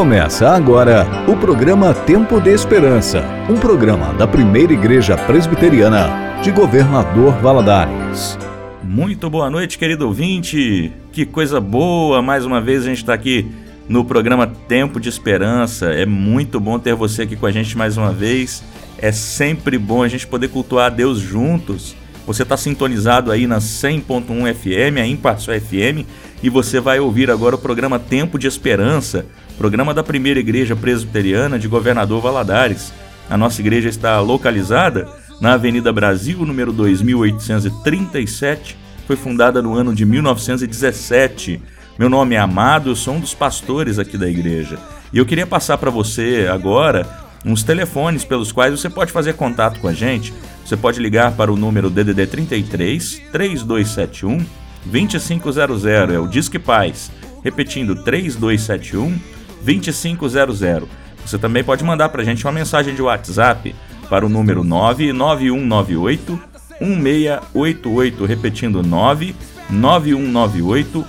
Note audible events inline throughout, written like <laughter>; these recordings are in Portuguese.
Começa agora o programa Tempo de Esperança, um programa da primeira igreja presbiteriana de Governador Valadares. Muito boa noite, querido ouvinte. Que coisa boa, mais uma vez a gente está aqui no programa Tempo de Esperança. É muito bom ter você aqui com a gente mais uma vez. É sempre bom a gente poder cultuar a Deus juntos. Você está sintonizado aí na 100.1 FM, a Imparcial FM, e você vai ouvir agora o programa Tempo de Esperança, programa da primeira igreja presbiteriana de Governador Valadares. A nossa igreja está localizada na Avenida Brasil, número 2837. Foi fundada no ano de 1917. Meu nome é Amado, eu sou um dos pastores aqui da igreja. E eu queria passar para você agora uns telefones pelos quais você pode fazer contato com a gente. Você pode ligar para o número DDD 33 3271 2500, é o Disque Paz. Repetindo, 3271 2500. Você também pode mandar para a gente uma mensagem de WhatsApp para o número 99198 1688, repetindo 99198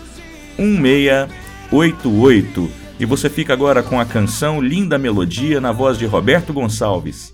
1688. E você fica agora com a canção Linda Melodia na voz de Roberto Gonçalves.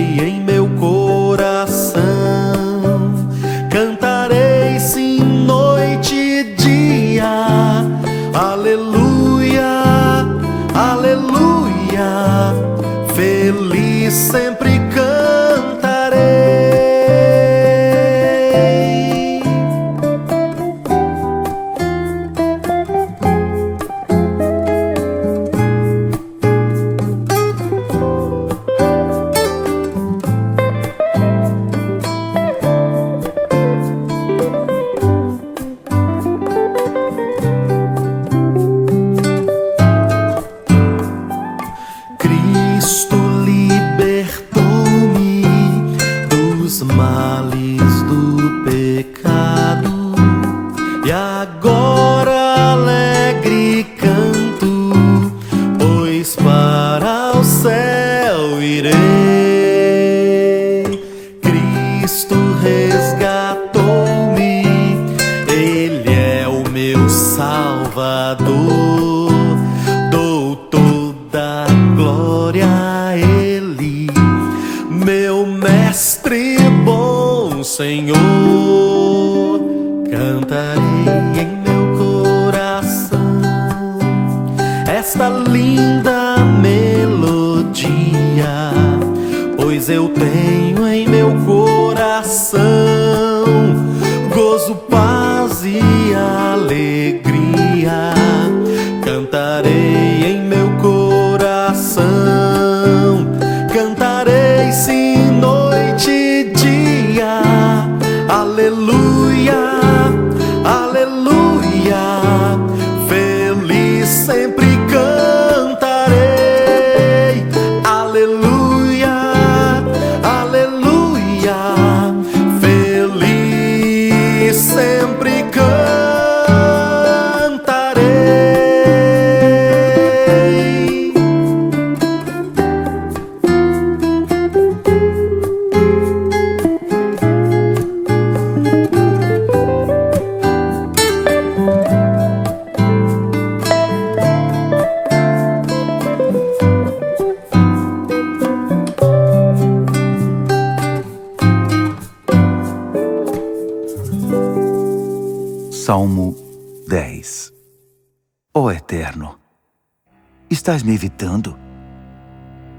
estás me evitando?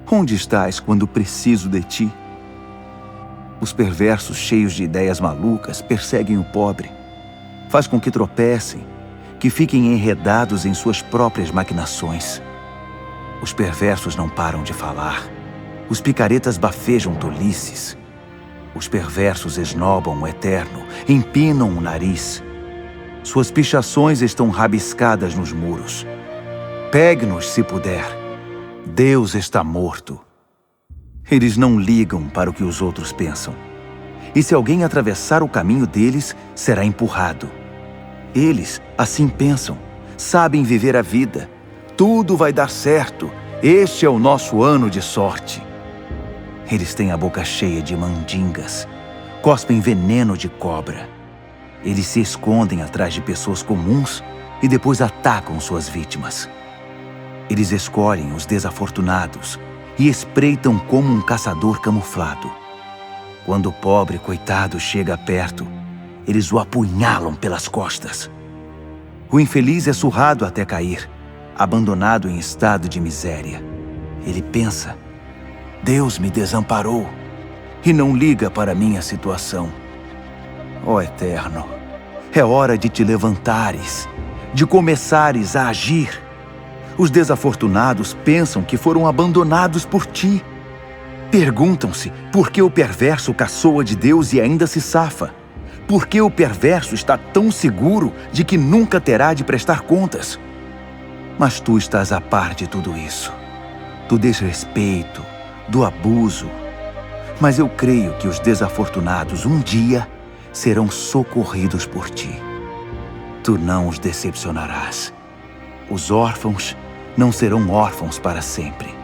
Onde estás quando preciso de ti? Os perversos, cheios de ideias malucas, perseguem o pobre. Faz com que tropecem, que fiquem enredados em suas próprias maquinações. Os perversos não param de falar. Os picaretas bafejam tolices. Os perversos esnobam o eterno, empinam o nariz. Suas pichações estão rabiscadas nos muros. Pegue-nos se puder. Deus está morto. Eles não ligam para o que os outros pensam. E se alguém atravessar o caminho deles, será empurrado. Eles assim pensam, sabem viver a vida. Tudo vai dar certo. Este é o nosso ano de sorte. Eles têm a boca cheia de mandingas, cospem veneno de cobra. Eles se escondem atrás de pessoas comuns e depois atacam suas vítimas. Eles escolhem os desafortunados e espreitam como um caçador camuflado. Quando o pobre coitado chega perto, eles o apunhalam pelas costas. O infeliz é surrado até cair, abandonado em estado de miséria. Ele pensa Deus me desamparou e não liga para minha situação. Ó oh, Eterno, é hora de te levantares, de começares a agir. Os desafortunados pensam que foram abandonados por ti. Perguntam-se por que o perverso caçoa de Deus e ainda se safa. Por que o perverso está tão seguro de que nunca terá de prestar contas? Mas tu estás a par de tudo isso. Do desrespeito, do abuso. Mas eu creio que os desafortunados um dia serão socorridos por ti. Tu não os decepcionarás. Os órfãos não serão órfãos para sempre.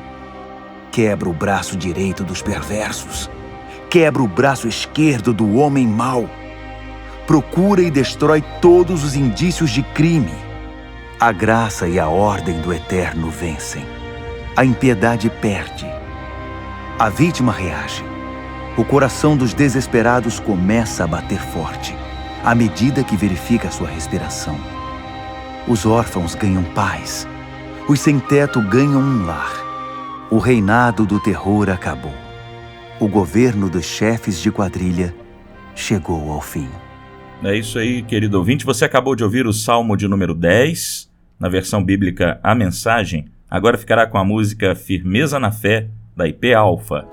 Quebra o braço direito dos perversos. Quebra o braço esquerdo do homem mau. Procura e destrói todos os indícios de crime. A graça e a ordem do Eterno vencem. A impiedade perde a vítima reage. O coração dos desesperados começa a bater forte, à medida que verifica sua respiração. Os órfãos ganham paz. Os sem-teto ganham um lar. O reinado do terror acabou. O governo dos chefes de quadrilha chegou ao fim. É isso aí, querido ouvinte. Você acabou de ouvir o Salmo de número 10, na versão bíblica A Mensagem. Agora ficará com a música Firmeza na Fé, da IP Alpha.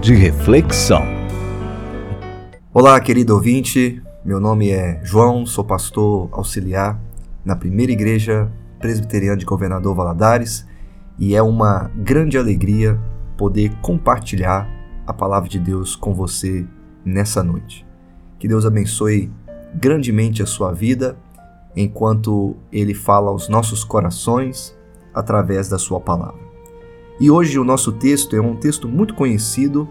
De reflexão. Olá, querido ouvinte. Meu nome é João, sou pastor auxiliar na primeira igreja presbiteriana de Governador Valadares e é uma grande alegria poder compartilhar a palavra de Deus com você nessa noite. Que Deus abençoe grandemente a sua vida enquanto Ele fala aos nossos corações através da Sua palavra. E hoje o nosso texto é um texto muito conhecido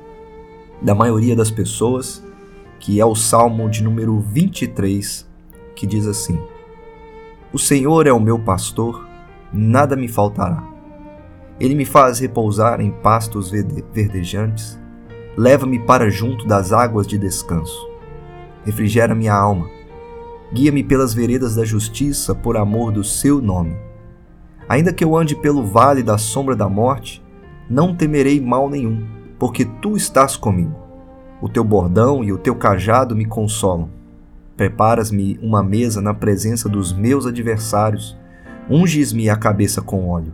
da maioria das pessoas, que é o Salmo de número 23, que diz assim: O Senhor é o meu pastor, nada me faltará. Ele me faz repousar em pastos verdejantes, leva-me para junto das águas de descanso. Refrigera minha alma, guia-me pelas veredas da justiça por amor do seu nome. Ainda que eu ande pelo vale da sombra da morte, não temerei mal nenhum, porque tu estás comigo. O teu bordão e o teu cajado me consolam. Preparas-me uma mesa na presença dos meus adversários, unges-me a cabeça com óleo,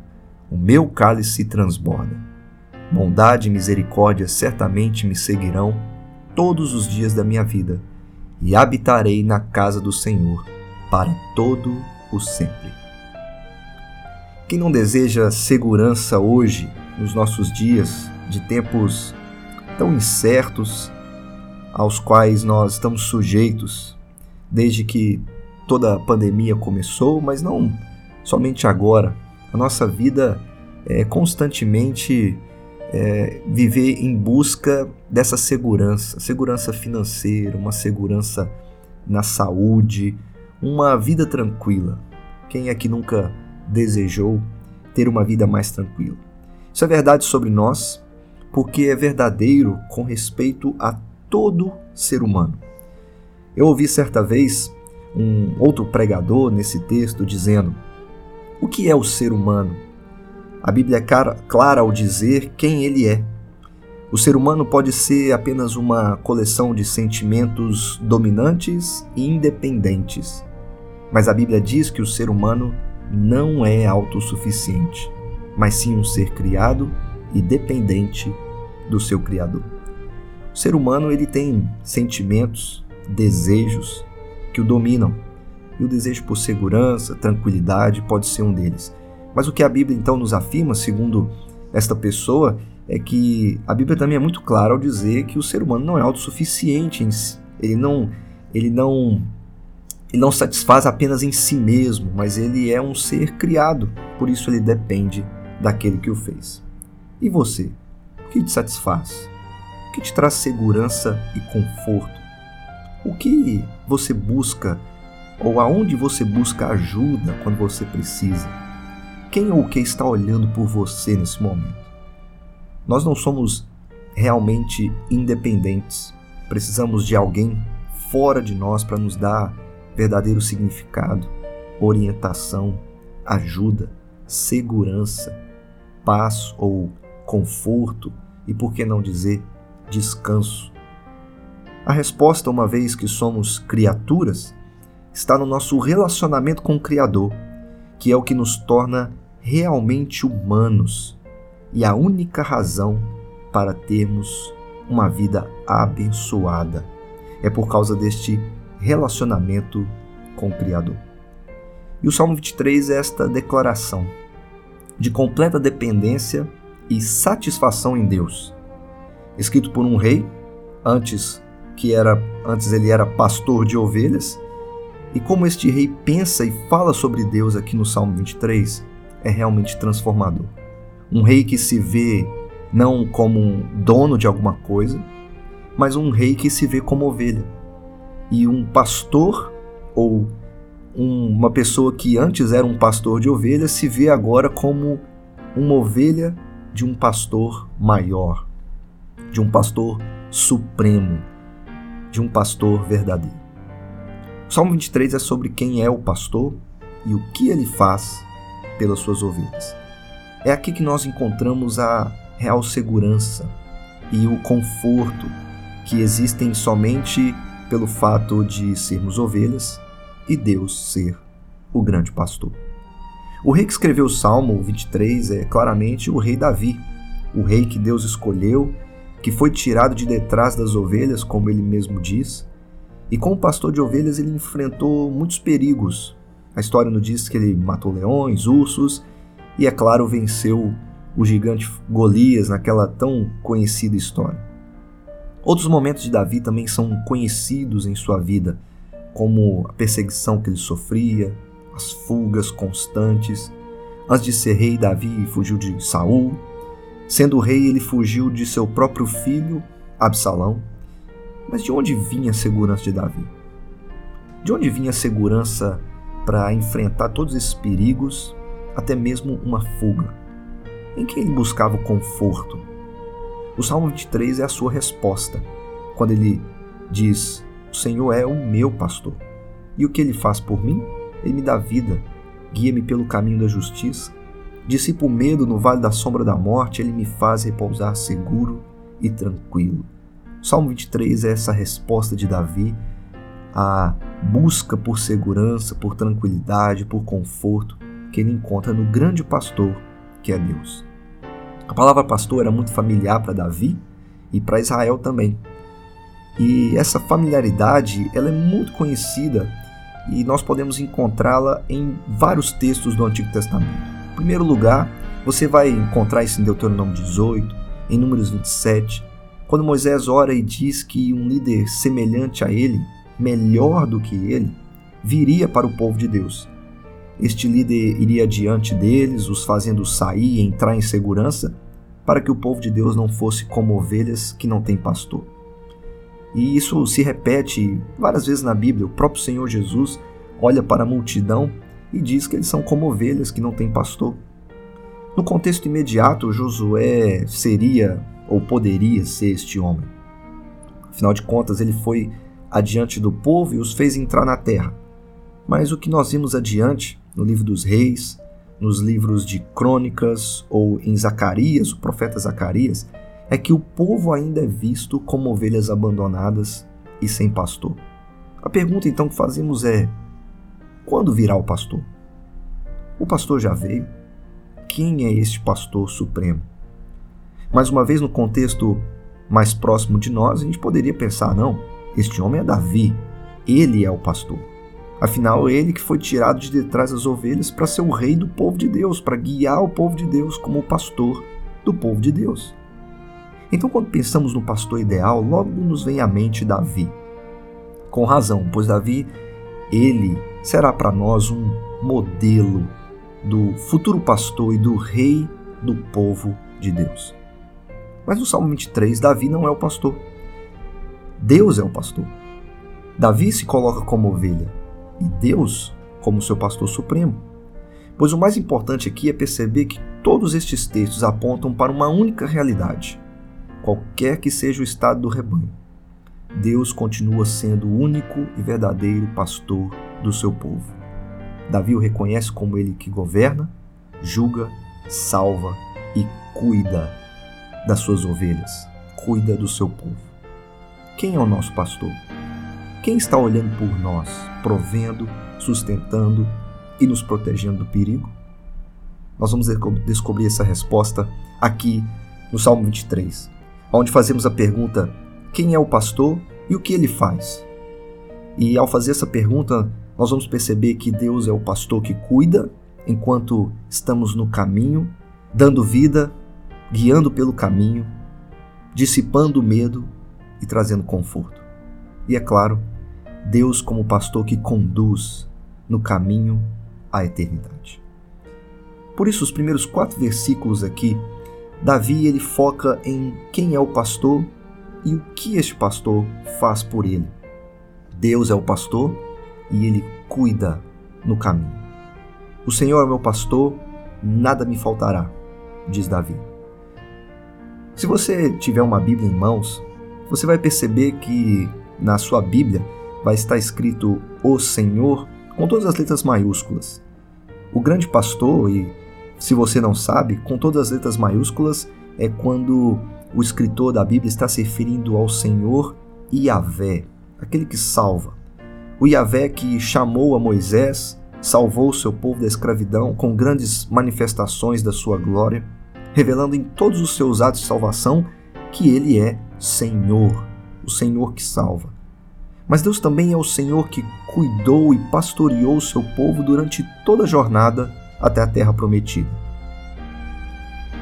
o meu cálice transborda. Bondade e misericórdia certamente me seguirão todos os dias da minha vida, e habitarei na casa do Senhor para todo o sempre. Quem não deseja segurança hoje, nos nossos dias, de tempos tão incertos aos quais nós estamos sujeitos desde que toda a pandemia começou, mas não somente agora. A nossa vida é constantemente é, viver em busca dessa segurança, segurança financeira, uma segurança na saúde, uma vida tranquila. Quem é que nunca desejou ter uma vida mais tranquila. Isso é verdade sobre nós, porque é verdadeiro com respeito a todo ser humano. Eu ouvi certa vez um outro pregador nesse texto dizendo: O que é o ser humano? A Bíblia é clara ao dizer quem ele é. O ser humano pode ser apenas uma coleção de sentimentos dominantes e independentes. Mas a Bíblia diz que o ser humano não é autossuficiente, mas sim um ser criado e dependente do seu Criador. O ser humano ele tem sentimentos, desejos que o dominam, e o desejo por segurança, tranquilidade pode ser um deles. Mas o que a Bíblia então nos afirma, segundo esta pessoa, é que a Bíblia também é muito clara ao dizer que o ser humano não é autossuficiente em si. Ele não, ele não ele não satisfaz apenas em si mesmo, mas ele é um ser criado, por isso ele depende daquele que o fez. E você? O que te satisfaz? O que te traz segurança e conforto? O que você busca ou aonde você busca ajuda quando você precisa? Quem ou o que está olhando por você nesse momento? Nós não somos realmente independentes. Precisamos de alguém fora de nós para nos dar verdadeiro significado, orientação, ajuda, segurança, paz ou conforto e, por que não dizer, descanso. A resposta, uma vez que somos criaturas, está no nosso relacionamento com o Criador, que é o que nos torna realmente humanos e a única razão para termos uma vida abençoada. É por causa deste relacionamento com o Criador. E o Salmo 23 é esta declaração de completa dependência e satisfação em Deus. escrito por um rei, antes que era antes ele era pastor de ovelhas. E como este rei pensa e fala sobre Deus aqui no Salmo 23 é realmente transformador. Um rei que se vê não como um dono de alguma coisa, mas um rei que se vê como ovelha. E um pastor ou um, uma pessoa que antes era um pastor de ovelhas se vê agora como uma ovelha de um pastor maior, de um pastor supremo, de um pastor verdadeiro. O Salmo 23 é sobre quem é o pastor e o que ele faz pelas suas ovelhas. É aqui que nós encontramos a real segurança e o conforto que existem somente pelo fato de sermos ovelhas e Deus ser o grande pastor. O rei que escreveu o Salmo 23 é claramente o rei Davi, o rei que Deus escolheu, que foi tirado de detrás das ovelhas, como ele mesmo diz, e como pastor de ovelhas ele enfrentou muitos perigos. A história nos diz que ele matou leões, ursos e, é claro, venceu o gigante Golias naquela tão conhecida história. Outros momentos de Davi também são conhecidos em sua vida, como a perseguição que ele sofria, as fugas constantes. Antes de ser rei, Davi fugiu de Saul. Sendo rei, ele fugiu de seu próprio filho, Absalão. Mas de onde vinha a segurança de Davi? De onde vinha a segurança para enfrentar todos esses perigos, até mesmo uma fuga? Em quem ele buscava o conforto? O Salmo 23 é a sua resposta, quando ele diz: O Senhor é o meu pastor. E o que ele faz por mim? Ele me dá vida, guia-me pelo caminho da justiça. Dissipa o medo no vale da sombra da morte, ele me faz repousar seguro e tranquilo. Salmo 23 é essa resposta de Davi à busca por segurança, por tranquilidade, por conforto que ele encontra no grande pastor que é Deus. A palavra pastor era muito familiar para Davi e para Israel também. E essa familiaridade ela é muito conhecida e nós podemos encontrá-la em vários textos do Antigo Testamento. Em primeiro lugar, você vai encontrar isso em Deuteronômio 18, em Números 27, quando Moisés ora e diz que um líder semelhante a ele, melhor do que ele, viria para o povo de Deus. Este líder iria diante deles, os fazendo sair e entrar em segurança, para que o povo de Deus não fosse como ovelhas que não têm pastor. E isso se repete várias vezes na Bíblia. O próprio Senhor Jesus olha para a multidão e diz que eles são como ovelhas que não têm pastor. No contexto imediato, Josué seria ou poderia ser este homem. Afinal de contas, ele foi adiante do povo e os fez entrar na terra. Mas o que nós vimos adiante, no livro dos reis, nos livros de crônicas ou em Zacarias, o profeta Zacarias, é que o povo ainda é visto como ovelhas abandonadas e sem pastor. A pergunta então que fazemos é: quando virá o pastor? O pastor já veio? Quem é este pastor supremo? Mais uma vez, no contexto mais próximo de nós, a gente poderia pensar: não, este homem é Davi, ele é o pastor. Afinal, ele que foi tirado de detrás das ovelhas para ser o rei do povo de Deus, para guiar o povo de Deus como o pastor do povo de Deus. Então, quando pensamos no pastor ideal, logo nos vem à mente Davi. Com razão, pois Davi, ele será para nós um modelo do futuro pastor e do rei do povo de Deus. Mas no Salmo 23, Davi não é o pastor. Deus é o pastor. Davi se coloca como ovelha e Deus como seu pastor supremo. Pois o mais importante aqui é perceber que todos estes textos apontam para uma única realidade. Qualquer que seja o estado do rebanho, Deus continua sendo o único e verdadeiro pastor do seu povo. Davi o reconhece como ele que governa, julga, salva e cuida das suas ovelhas, cuida do seu povo. Quem é o nosso pastor? Quem está olhando por nós, provendo, sustentando e nos protegendo do perigo? Nós vamos descobrir essa resposta aqui no Salmo 23, onde fazemos a pergunta: quem é o pastor e o que ele faz? E ao fazer essa pergunta, nós vamos perceber que Deus é o pastor que cuida enquanto estamos no caminho, dando vida guiando pelo caminho, dissipando o medo e trazendo conforto. E é claro, Deus como pastor que conduz no caminho à eternidade. Por isso, os primeiros quatro versículos aqui, Davi ele foca em quem é o pastor e o que este pastor faz por ele. Deus é o pastor e ele cuida no caminho. O Senhor é meu pastor, nada me faltará, diz Davi. Se você tiver uma Bíblia em mãos, você vai perceber que na sua Bíblia vai estar escrito o Senhor com todas as letras maiúsculas. O grande pastor, e se você não sabe, com todas as letras maiúsculas é quando o escritor da Bíblia está se referindo ao Senhor Yahvé, aquele que salva. O Yahvé que chamou a Moisés, salvou o seu povo da escravidão com grandes manifestações da sua glória, revelando em todos os seus atos de salvação que ele é Senhor, o Senhor que salva. Mas Deus também é o Senhor que cuidou e pastoreou o seu povo durante toda a jornada até a terra prometida.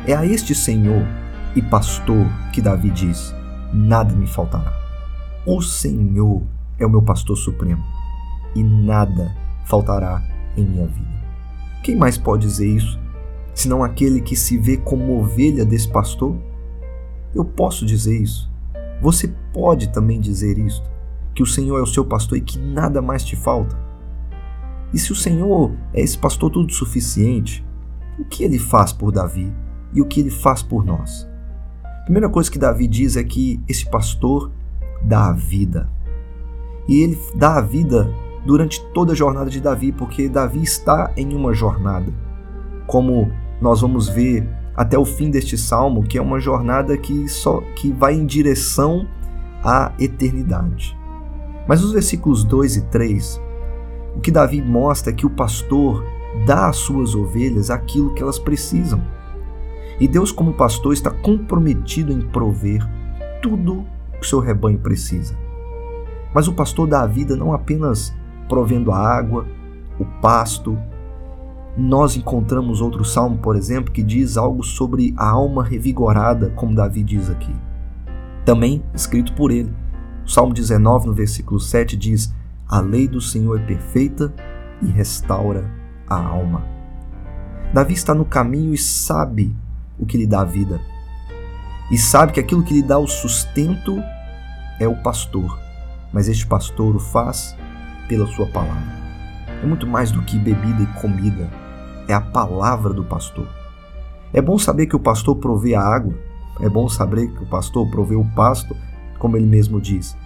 É a este Senhor e pastor que Davi diz: Nada me faltará. O Senhor é o meu pastor supremo e nada faltará em minha vida. Quem mais pode dizer isso, senão aquele que se vê como ovelha desse pastor? Eu posso dizer isso. Você pode também dizer isto que o Senhor é o seu pastor e que nada mais te falta? E se o Senhor é esse pastor tudo suficiente, o que ele faz por Davi e o que ele faz por nós? A primeira coisa que Davi diz é que esse pastor dá a vida. E ele dá a vida durante toda a jornada de Davi, porque Davi está em uma jornada. Como nós vamos ver até o fim deste salmo, que é uma jornada que só que vai em direção à eternidade. Mas nos versículos 2 e 3, o que Davi mostra é que o pastor dá às suas ovelhas aquilo que elas precisam. E Deus, como pastor, está comprometido em prover tudo que seu rebanho precisa. Mas o pastor dá a vida não apenas provendo a água, o pasto. Nós encontramos outro salmo, por exemplo, que diz algo sobre a alma revigorada, como Davi diz aqui. Também escrito por ele. O Salmo 19, no versículo 7, diz: A lei do Senhor é perfeita e restaura a alma. Davi está no caminho e sabe o que lhe dá vida. E sabe que aquilo que lhe dá o sustento é o pastor, mas este pastor o faz pela sua palavra. É muito mais do que bebida e comida, é a palavra do pastor. É bom saber que o pastor provê a água, é bom saber que o pastor provê o pasto, como ele mesmo diz,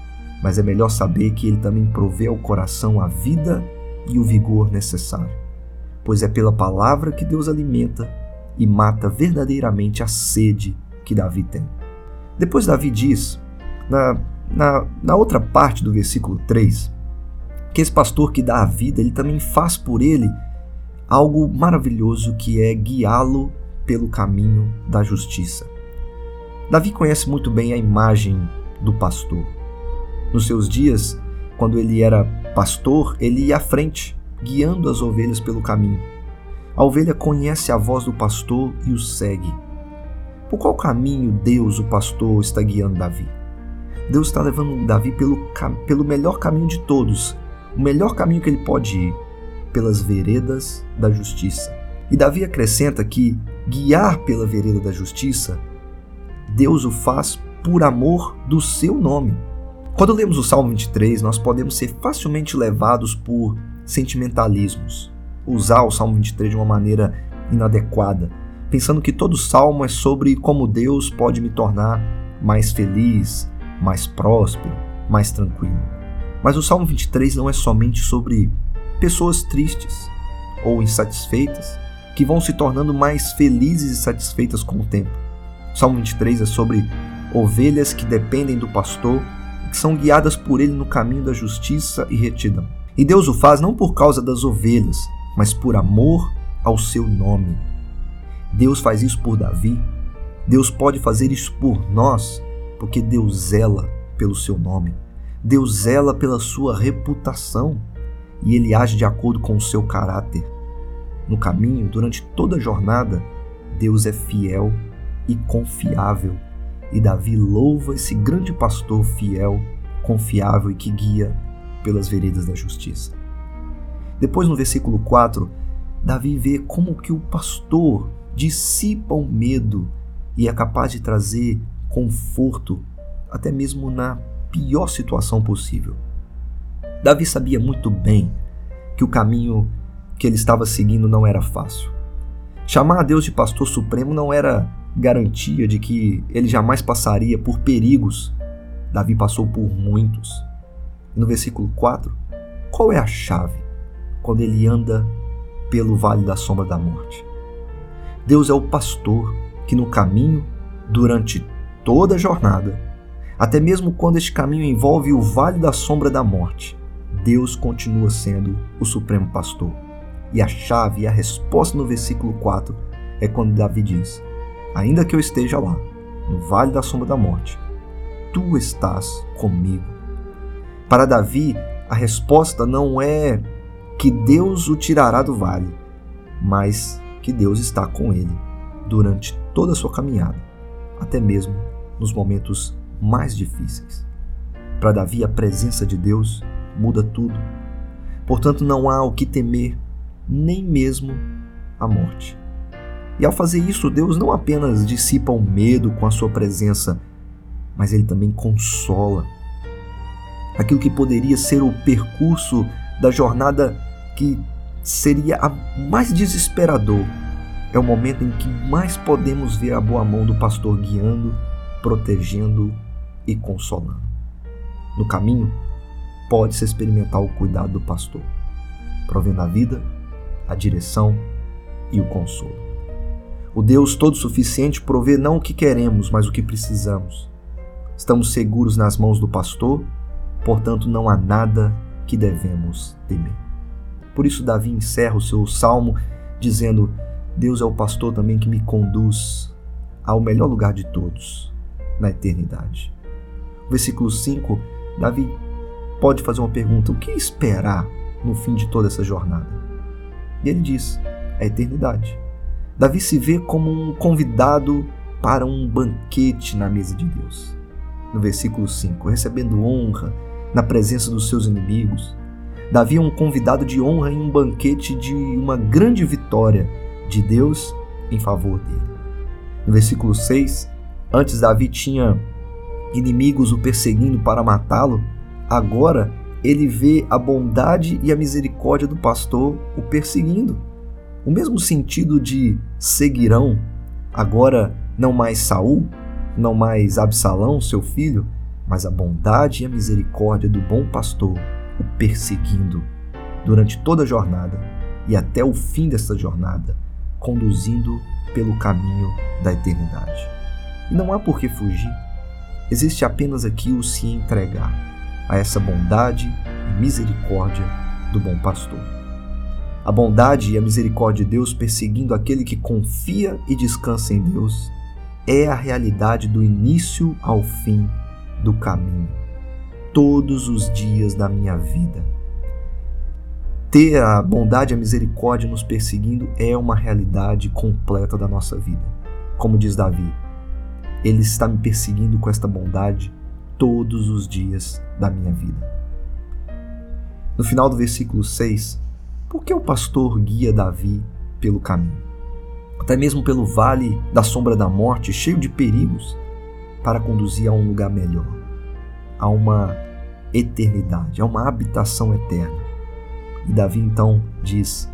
mas é melhor saber que ele também provê ao coração a vida e o vigor necessário, pois é pela palavra que Deus alimenta e mata verdadeiramente a sede que Davi tem. Depois, Davi diz, na, na, na outra parte do versículo 3, que esse pastor que dá a vida, ele também faz por ele algo maravilhoso que é guiá-lo pelo caminho da justiça. Davi conhece muito bem a imagem do pastor. Nos seus dias, quando ele era pastor, ele ia à frente, guiando as ovelhas pelo caminho. A ovelha conhece a voz do pastor e o segue. Por qual caminho Deus, o pastor, está guiando Davi? Deus está levando Davi pelo, pelo melhor caminho de todos, o melhor caminho que ele pode ir, pelas veredas da justiça. E Davi acrescenta que guiar pela vereda da justiça, Deus o faz por amor do seu nome. Quando lemos o Salmo 23, nós podemos ser facilmente levados por sentimentalismos, usar o Salmo 23 de uma maneira inadequada, pensando que todo salmo é sobre como Deus pode me tornar mais feliz, mais próspero, mais tranquilo. Mas o Salmo 23 não é somente sobre pessoas tristes ou insatisfeitas que vão se tornando mais felizes e satisfeitas com o tempo. O Salmo 23 é sobre ovelhas que dependem do pastor e que são guiadas por ele no caminho da justiça e retidão. E Deus o faz não por causa das ovelhas, mas por amor ao seu nome. Deus faz isso por Davi. Deus pode fazer isso por nós, porque Deus zela pelo seu nome. Deus zela pela sua reputação e ele age de acordo com o seu caráter. No caminho, durante toda a jornada, Deus é fiel e confiável E Davi louva esse grande pastor fiel, confiável e que guia pelas veredas da justiça. Depois, no versículo 4, Davi vê como que o pastor dissipa o medo e é capaz de trazer conforto até mesmo na pior situação possível. Davi sabia muito bem que o caminho que ele estava seguindo não era fácil. Chamar a Deus de pastor supremo não era garantia de que ele jamais passaria por perigos. Davi passou por muitos. No versículo 4, qual é a chave quando ele anda pelo vale da sombra da morte? Deus é o pastor que no caminho, durante toda a jornada, até mesmo quando este caminho envolve o vale da sombra da morte, Deus continua sendo o supremo pastor. E a chave a resposta no versículo 4 é quando Davi diz: Ainda que eu esteja lá, no vale da sombra da morte, tu estás comigo. Para Davi, a resposta não é que Deus o tirará do vale, mas que Deus está com ele durante toda a sua caminhada, até mesmo nos momentos mais difíceis. Para Davi, a presença de Deus muda tudo. Portanto, não há o que temer, nem mesmo a morte. E ao fazer isso, Deus não apenas dissipa o medo com a sua presença, mas ele também consola. Aquilo que poderia ser o percurso da jornada que seria a mais desesperador, é o momento em que mais podemos ver a boa mão do pastor guiando, protegendo e consolando. No caminho, pode-se experimentar o cuidado do pastor, provendo a vida, a direção e o consolo. O Deus Todo-Suficiente provê não o que queremos, mas o que precisamos. Estamos seguros nas mãos do pastor, portanto não há nada que devemos temer. Por isso, Davi encerra o seu salmo dizendo: Deus é o pastor também que me conduz ao melhor lugar de todos, na eternidade. Versículo 5, Davi pode fazer uma pergunta: o que esperar no fim de toda essa jornada? E ele diz: a eternidade. Davi se vê como um convidado para um banquete na mesa de Deus. No versículo 5, recebendo honra na presença dos seus inimigos. Davi é um convidado de honra em um banquete de uma grande vitória de Deus em favor dele. No versículo 6, antes Davi tinha inimigos o perseguindo para matá-lo, agora ele vê a bondade e a misericórdia do pastor o perseguindo. O mesmo sentido de seguirão, agora não mais Saul, não mais Absalão, seu filho, mas a bondade e a misericórdia do bom pastor o perseguindo durante toda a jornada e até o fim dessa jornada, conduzindo pelo caminho da eternidade. E não há por que fugir. Existe apenas aqui o se entregar a essa bondade e misericórdia do bom pastor. A bondade e a misericórdia de Deus perseguindo aquele que confia e descansa em Deus é a realidade do início ao fim do caminho, todos os dias da minha vida. Ter a bondade e a misericórdia nos perseguindo é uma realidade completa da nossa vida. Como diz Davi, ele está me perseguindo com esta bondade todos os dias da minha vida. No final do versículo 6, por que o pastor guia Davi pelo caminho? Até mesmo pelo vale da sombra da morte, cheio de perigos, para conduzir a um lugar melhor, a uma eternidade, a uma habitação eterna. E Davi então diz: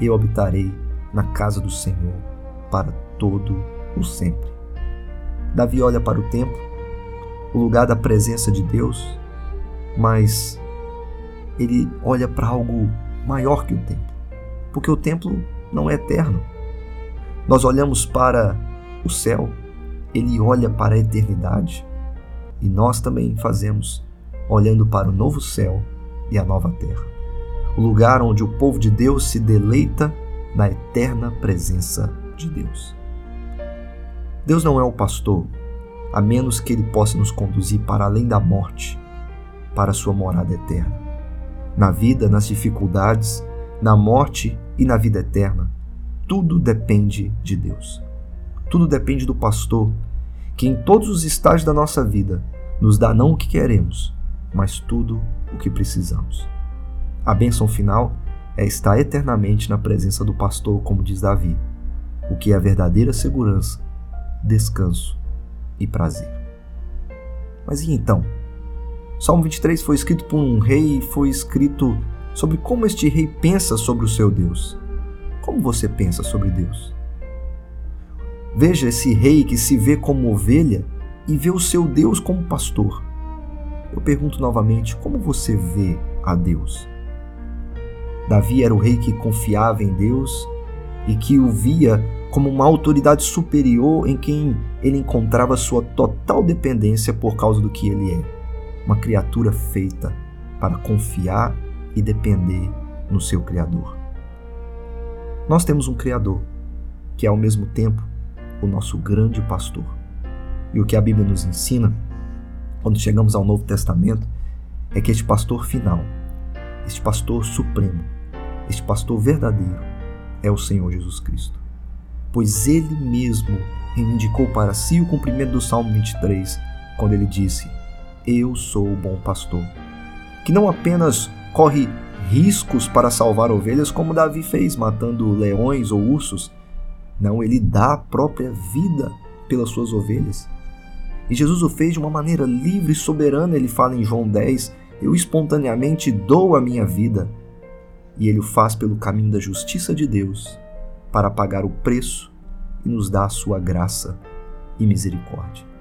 Eu habitarei na casa do Senhor para todo o sempre. Davi olha para o templo, o lugar da presença de Deus, mas ele olha para algo maior que o templo, porque o templo não é eterno. Nós olhamos para o céu, ele olha para a eternidade, e nós também fazemos, olhando para o novo céu e a nova terra, o lugar onde o povo de Deus se deleita na eterna presença de Deus. Deus não é o pastor, a menos que ele possa nos conduzir para além da morte, para sua morada eterna. Na vida, nas dificuldades, na morte e na vida eterna, tudo depende de Deus. Tudo depende do pastor que em todos os estágios da nossa vida nos dá não o que queremos, mas tudo o que precisamos. A bênção final é estar eternamente na presença do pastor, como diz Davi, o que é a verdadeira segurança, descanso e prazer. Mas e então? Salmo 23 foi escrito por um rei e foi escrito sobre como este rei pensa sobre o seu Deus. Como você pensa sobre Deus? Veja esse rei que se vê como ovelha e vê o seu Deus como pastor. Eu pergunto novamente: como você vê a Deus? Davi era o rei que confiava em Deus e que o via como uma autoridade superior em quem ele encontrava sua total dependência por causa do que ele é, uma criatura feita para confiar e depender no seu Criador. Nós temos um Criador que é ao mesmo tempo o nosso grande pastor. E o que a Bíblia nos ensina, quando chegamos ao Novo Testamento, é que este pastor final, este pastor supremo, este pastor verdadeiro é o Senhor Jesus Cristo. Pois ele mesmo reivindicou para si o cumprimento do Salmo 23, quando ele disse: Eu sou o bom pastor, que não apenas corre riscos para salvar ovelhas, como Davi fez, matando leões ou ursos. Não, ele dá a própria vida pelas suas ovelhas. E Jesus o fez de uma maneira livre e soberana. Ele fala em João 10: Eu espontaneamente dou a minha vida. E ele o faz pelo caminho da justiça de Deus, para pagar o preço e nos dar a sua graça e misericórdia.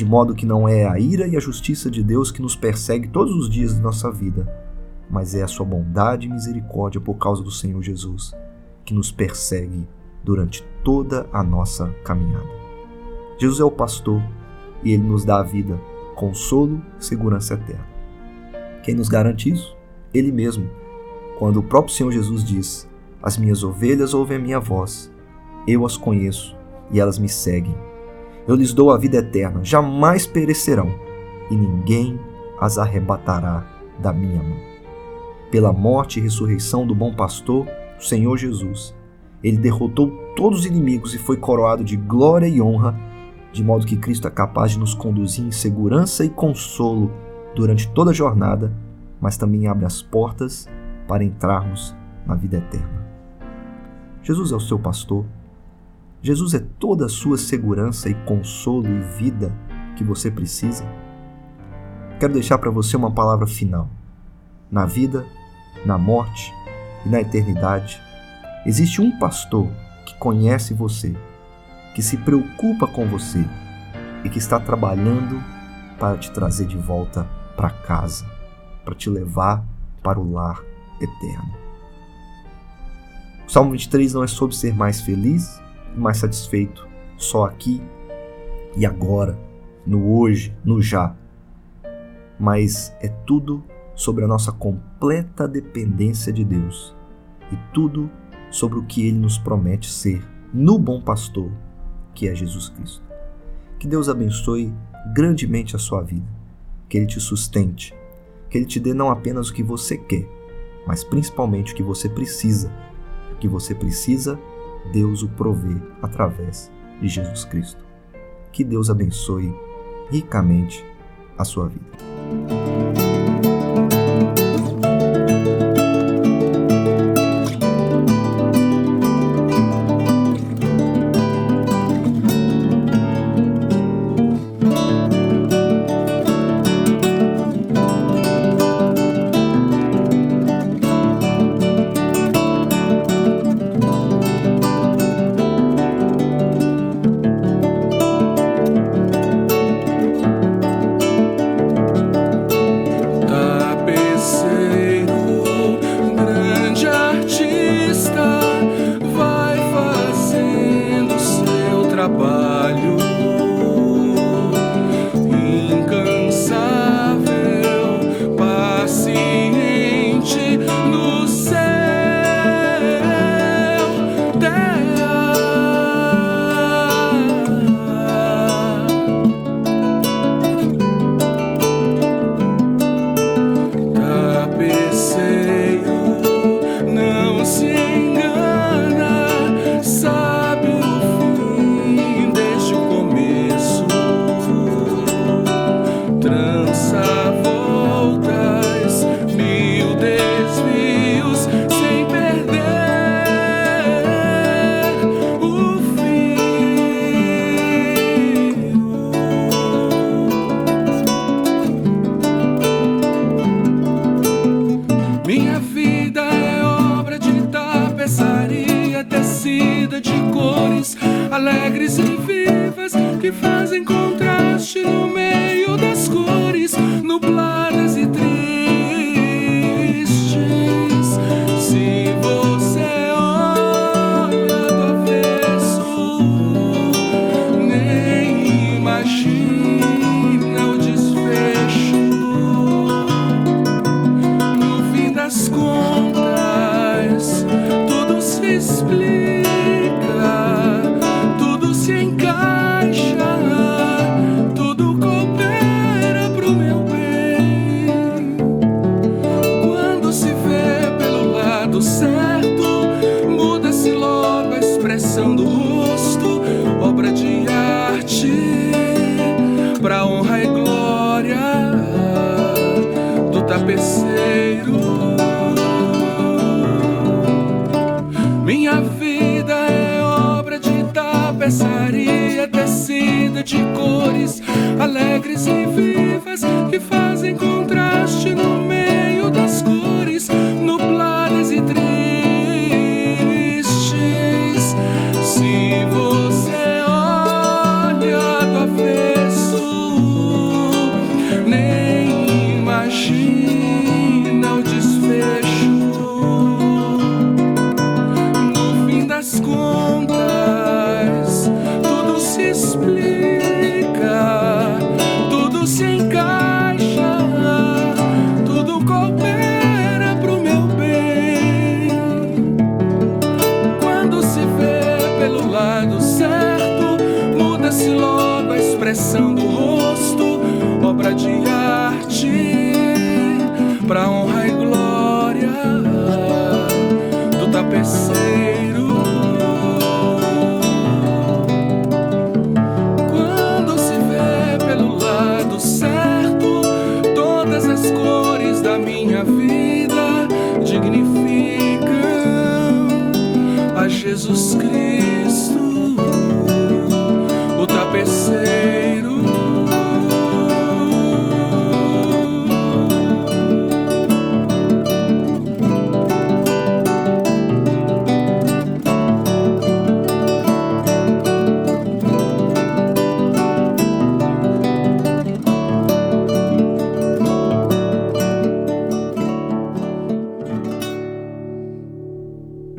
De modo que não é a ira e a justiça de Deus que nos persegue todos os dias de nossa vida, mas é a sua bondade e misericórdia por causa do Senhor Jesus que nos persegue durante toda a nossa caminhada. Jesus é o pastor e ele nos dá a vida, consolo segurança eterna. Quem nos garante isso? Ele mesmo, quando o próprio Senhor Jesus diz: As minhas ovelhas ouvem a minha voz, eu as conheço e elas me seguem. Eu lhes dou a vida eterna, jamais perecerão, e ninguém as arrebatará da minha mão. Pela morte e ressurreição do bom pastor, o Senhor Jesus, ele derrotou todos os inimigos e foi coroado de glória e honra de modo que Cristo é capaz de nos conduzir em segurança e consolo durante toda a jornada, mas também abre as portas para entrarmos na vida eterna. Jesus é o seu pastor. Jesus é toda a sua segurança e consolo e vida que você precisa. Quero deixar para você uma palavra final. Na vida, na morte e na eternidade, existe um pastor que conhece você que se preocupa com você e que está trabalhando para te trazer de volta para casa, para te levar para o lar eterno. O Salmo 23 não é sobre ser mais feliz mais satisfeito só aqui e agora, no hoje, no já, mas é tudo sobre a nossa completa dependência de Deus e tudo sobre o que Ele nos promete ser no Bom Pastor que é Jesus Cristo. Que Deus abençoe grandemente a sua vida, que Ele te sustente, que Ele te dê não apenas o que você quer, mas principalmente o que você precisa. O que você precisa, Deus o provê através de Jesus Cristo. Que Deus abençoe ricamente a sua vida.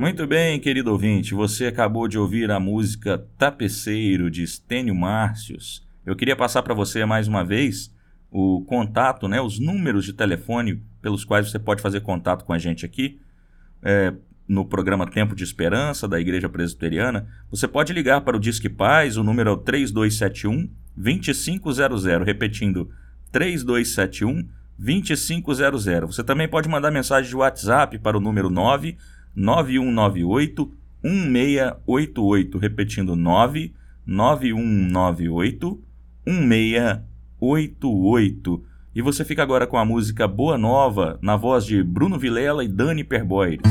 Muito bem, querido ouvinte, você acabou de ouvir a música Tapeceiro de Estênio Márcios. Eu queria passar para você mais uma vez o contato, né, os números de telefone pelos quais você pode fazer contato com a gente aqui é, no programa Tempo de Esperança da Igreja Presbiteriana. Você pode ligar para o Disque Paz, o número é o 3271 2500, repetindo 3271 2500. Você também pode mandar mensagem de WhatsApp para o número 9 9198 1688, repetindo 9 9198 1688. E você fica agora com a música Boa Nova, na voz de Bruno Vilela e Dani Perboires.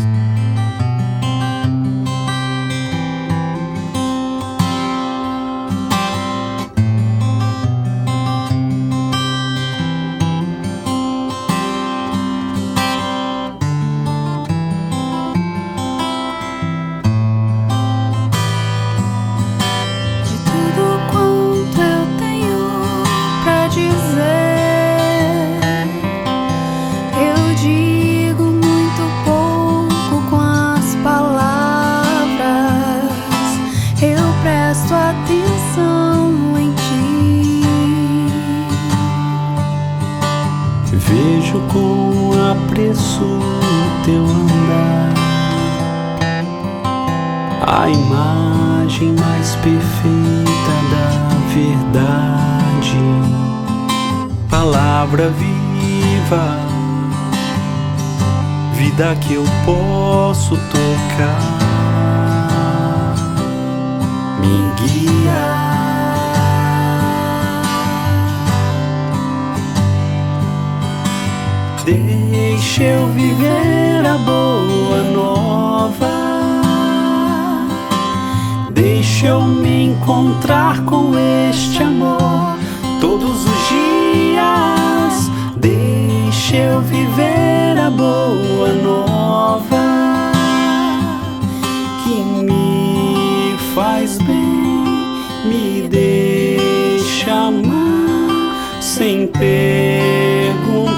Sem perguntar.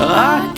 A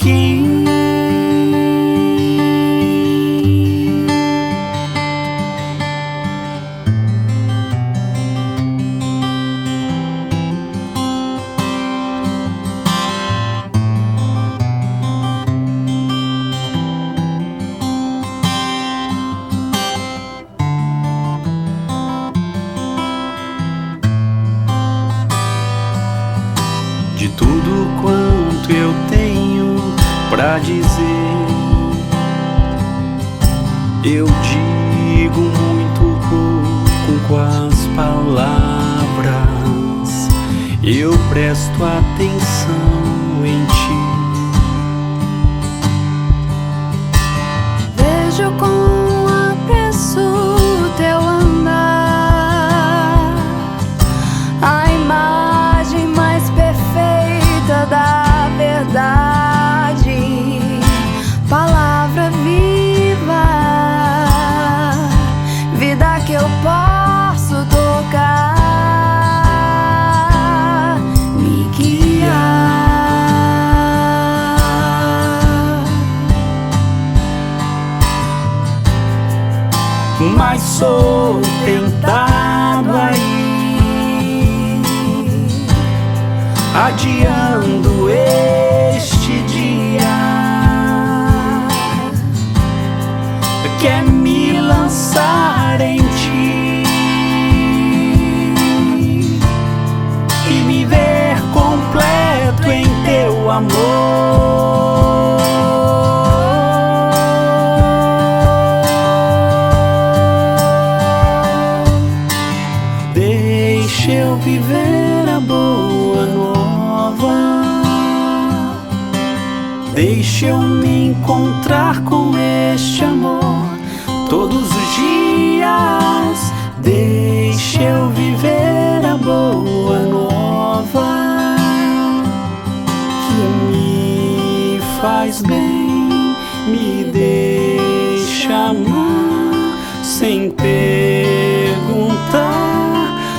sem perguntar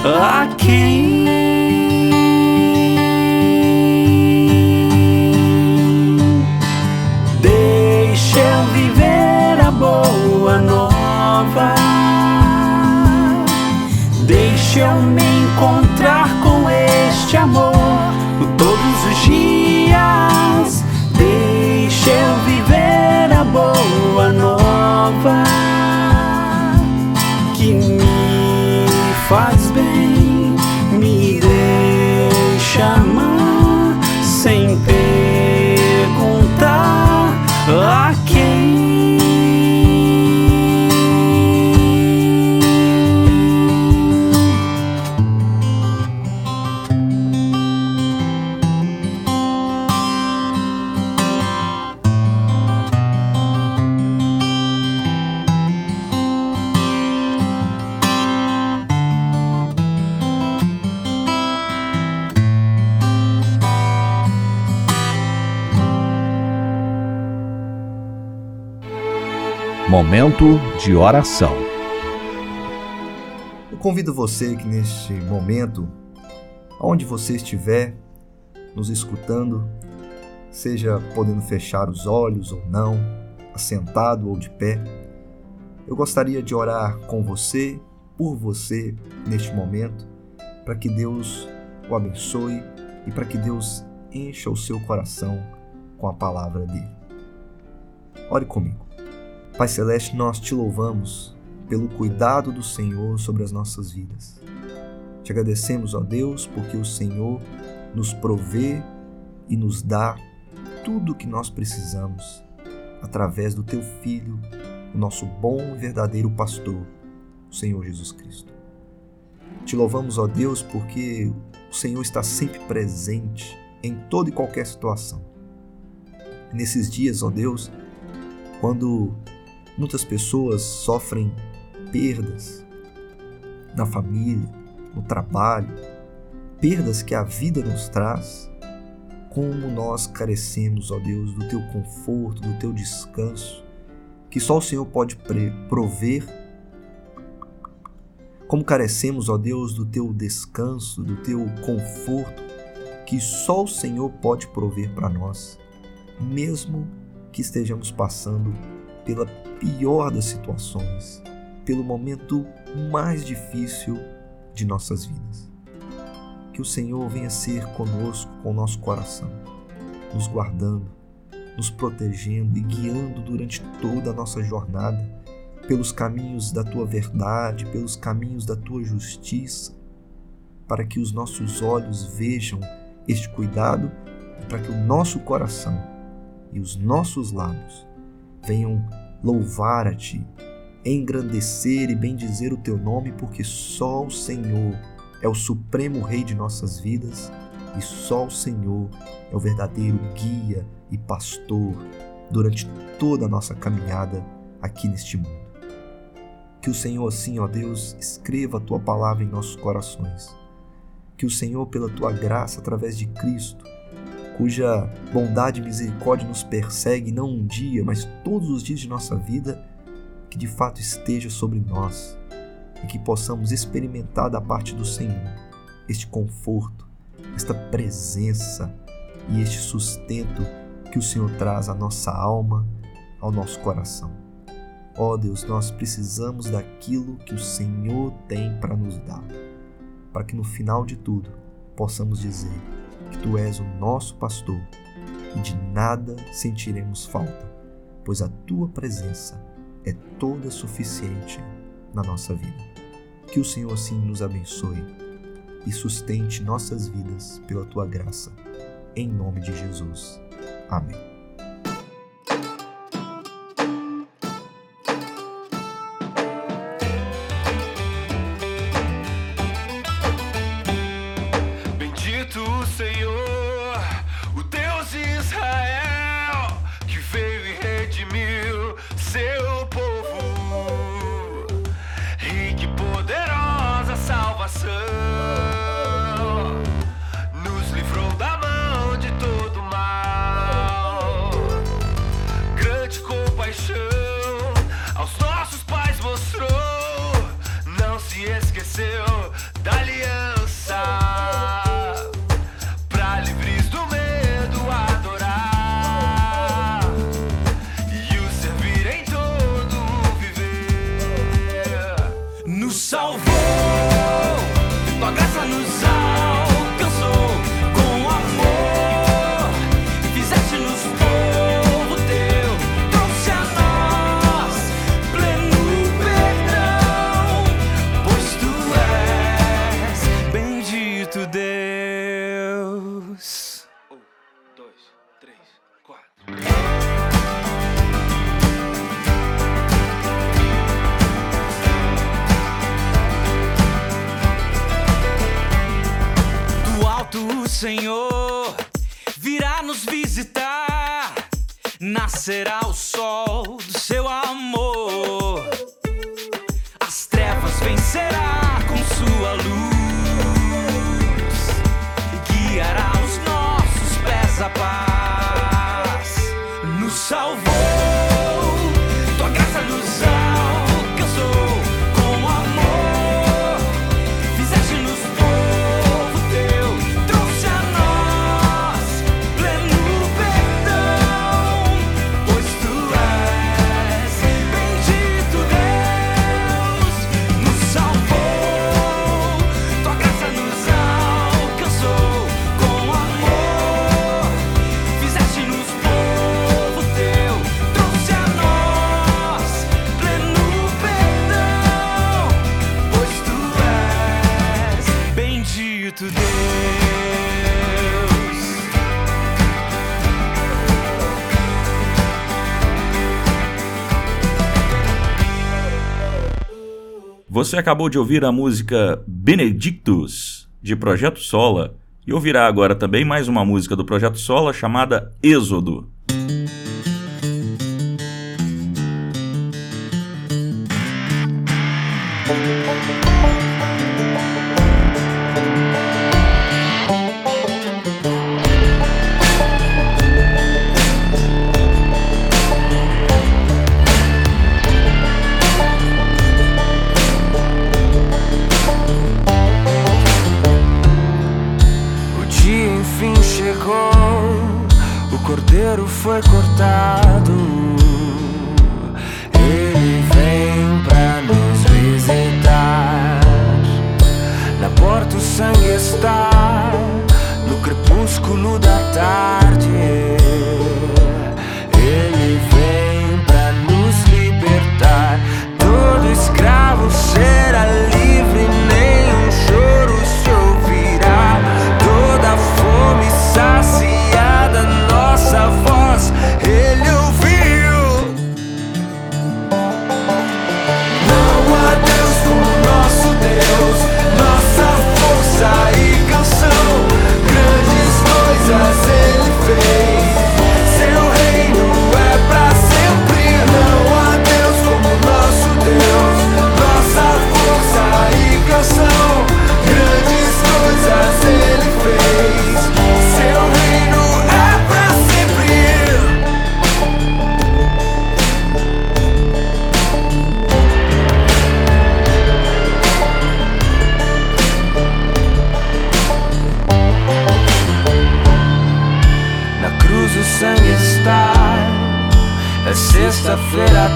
a quem. Deixa eu viver a boa nova. Deixa eu me Momento de oração. Eu convido você que neste momento, onde você estiver, nos escutando, seja podendo fechar os olhos ou não, assentado ou de pé, eu gostaria de orar com você, por você, neste momento, para que Deus o abençoe e para que Deus encha o seu coração com a palavra dele. Ore comigo. Pai Celeste, nós te louvamos pelo cuidado do Senhor sobre as nossas vidas. Te agradecemos, ó Deus, porque o Senhor nos provê e nos dá tudo o que nós precisamos através do teu Filho, o nosso bom e verdadeiro pastor, o Senhor Jesus Cristo. Te louvamos, ó Deus, porque o Senhor está sempre presente em toda e qualquer situação. Nesses dias, ó Deus, quando muitas pessoas sofrem perdas na família, no trabalho, perdas que a vida nos traz, como nós carecemos, ó Deus, do teu conforto, do teu descanso, que só o Senhor pode prover. Como carecemos, ó Deus, do teu descanso, do teu conforto, que só o Senhor pode prover para nós, mesmo que estejamos passando pela pior das situações, pelo momento mais difícil de nossas vidas. Que o Senhor venha ser conosco com o nosso coração, nos guardando, nos protegendo e guiando durante toda a nossa jornada pelos caminhos da tua verdade, pelos caminhos da tua justiça, para que os nossos olhos vejam este cuidado para que o nosso coração e os nossos lábios venham louvar a ti, engrandecer e bendizer o teu nome, porque só o Senhor é o supremo rei de nossas vidas e só o Senhor é o verdadeiro guia e pastor durante toda a nossa caminhada aqui neste mundo. Que o Senhor, assim, ó Deus, escreva a tua palavra em nossos corações. Que o Senhor, pela tua graça, através de Cristo, cuja bondade e misericórdia nos persegue não um dia, mas todos os dias de nossa vida, que de fato esteja sobre nós e que possamos experimentar da parte do Senhor este conforto, esta presença e este sustento que o Senhor traz à nossa alma, ao nosso coração. Ó oh Deus, nós precisamos daquilo que o Senhor tem para nos dar, para que no final de tudo possamos dizer que Tu és o nosso pastor e de nada sentiremos falta, pois a Tua presença é toda suficiente na nossa vida. Que o Senhor assim nos abençoe e sustente nossas vidas pela Tua graça. Em nome de Jesus. Amém. Você acabou de ouvir a música Benedictus, de Projeto Sola, e ouvirá agora também mais uma música do Projeto Sola chamada Êxodo. Cordeiro foi cortado.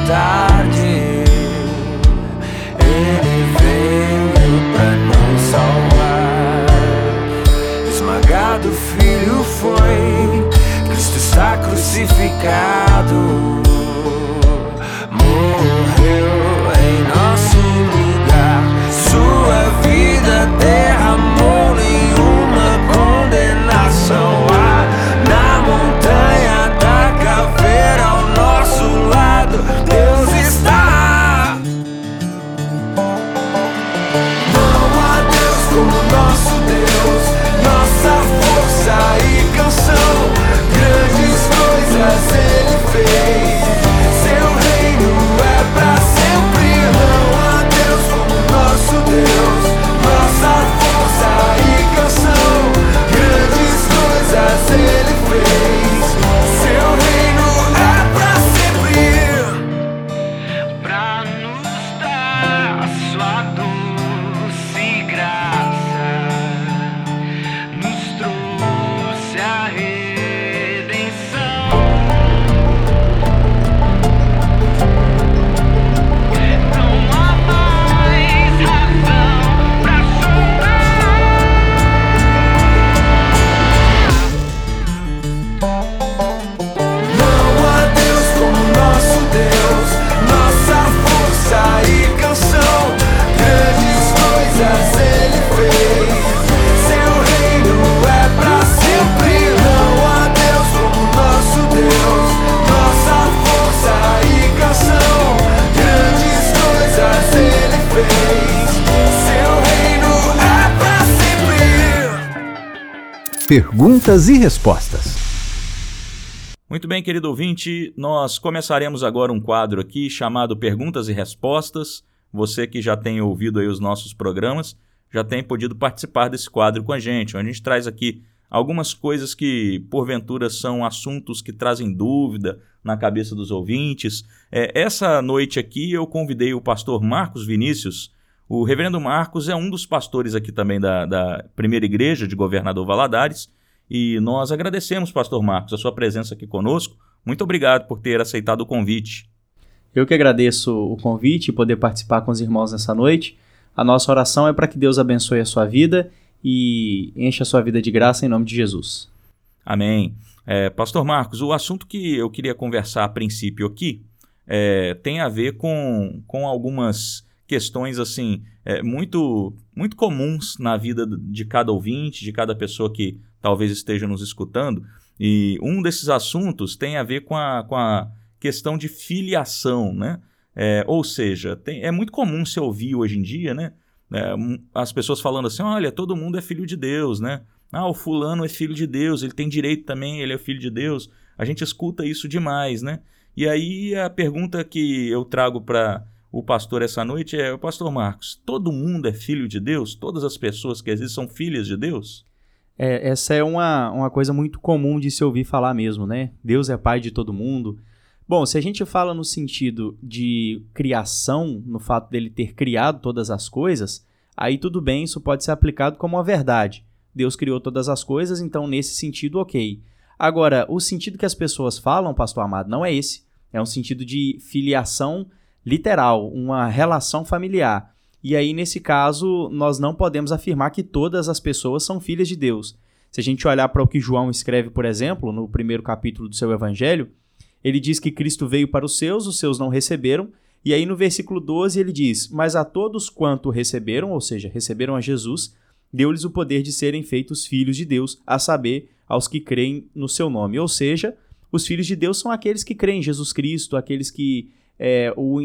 Tarde. Ele veio pra nos salvar. Esmagado o filho foi. Cristo está crucificado. Perguntas e respostas. Muito bem, querido ouvinte, nós começaremos agora um quadro aqui chamado Perguntas e Respostas. Você que já tem ouvido aí os nossos programas, já tem podido participar desse quadro com a gente, onde a gente traz aqui algumas coisas que, porventura, são assuntos que trazem dúvida na cabeça dos ouvintes. É, essa noite aqui eu convidei o pastor Marcos Vinícius. O reverendo Marcos é um dos pastores aqui também da, da primeira igreja de Governador Valadares. E nós agradecemos, pastor Marcos, a sua presença aqui conosco. Muito obrigado por ter aceitado o convite. Eu que agradeço o convite e poder participar com os irmãos nessa noite. A nossa oração é para que Deus abençoe a sua vida e encha a sua vida de graça em nome de Jesus. Amém. É, Pastor Marcos, o assunto que eu queria conversar a princípio aqui é, tem a ver com, com algumas questões assim é, muito muito comuns na vida de cada ouvinte, de cada pessoa que talvez esteja nos escutando. E um desses assuntos tem a ver com a, com a questão de filiação, né? É, ou seja, tem, é muito comum se ouvir hoje em dia, né? É, as pessoas falando assim, olha, todo mundo é filho de Deus, né? Ah, o fulano é filho de Deus, ele tem direito também, ele é filho de Deus. A gente escuta isso demais, né? E aí a pergunta que eu trago para o pastor essa noite é, pastor Marcos, todo mundo é filho de Deus? Todas as pessoas que existem são filhas de Deus? É, essa é uma, uma coisa muito comum de se ouvir falar mesmo, né? Deus é pai de todo mundo. Bom, se a gente fala no sentido de criação, no fato dele ter criado todas as coisas, aí tudo bem, isso pode ser aplicado como uma verdade. Deus criou todas as coisas, então nesse sentido, ok. Agora, o sentido que as pessoas falam, pastor Amado, não é esse. É um sentido de filiação literal, uma relação familiar. E aí, nesse caso, nós não podemos afirmar que todas as pessoas são filhas de Deus. Se a gente olhar para o que João escreve, por exemplo, no primeiro capítulo do seu evangelho, ele diz que Cristo veio para os seus, os seus não receberam. E aí no versículo 12 ele diz: Mas a todos quanto receberam, ou seja, receberam a Jesus, deu-lhes o poder de serem feitos filhos de Deus, a saber, aos que creem no seu nome. Ou seja, os filhos de Deus são aqueles que creem em Jesus Cristo, aqueles que é, o,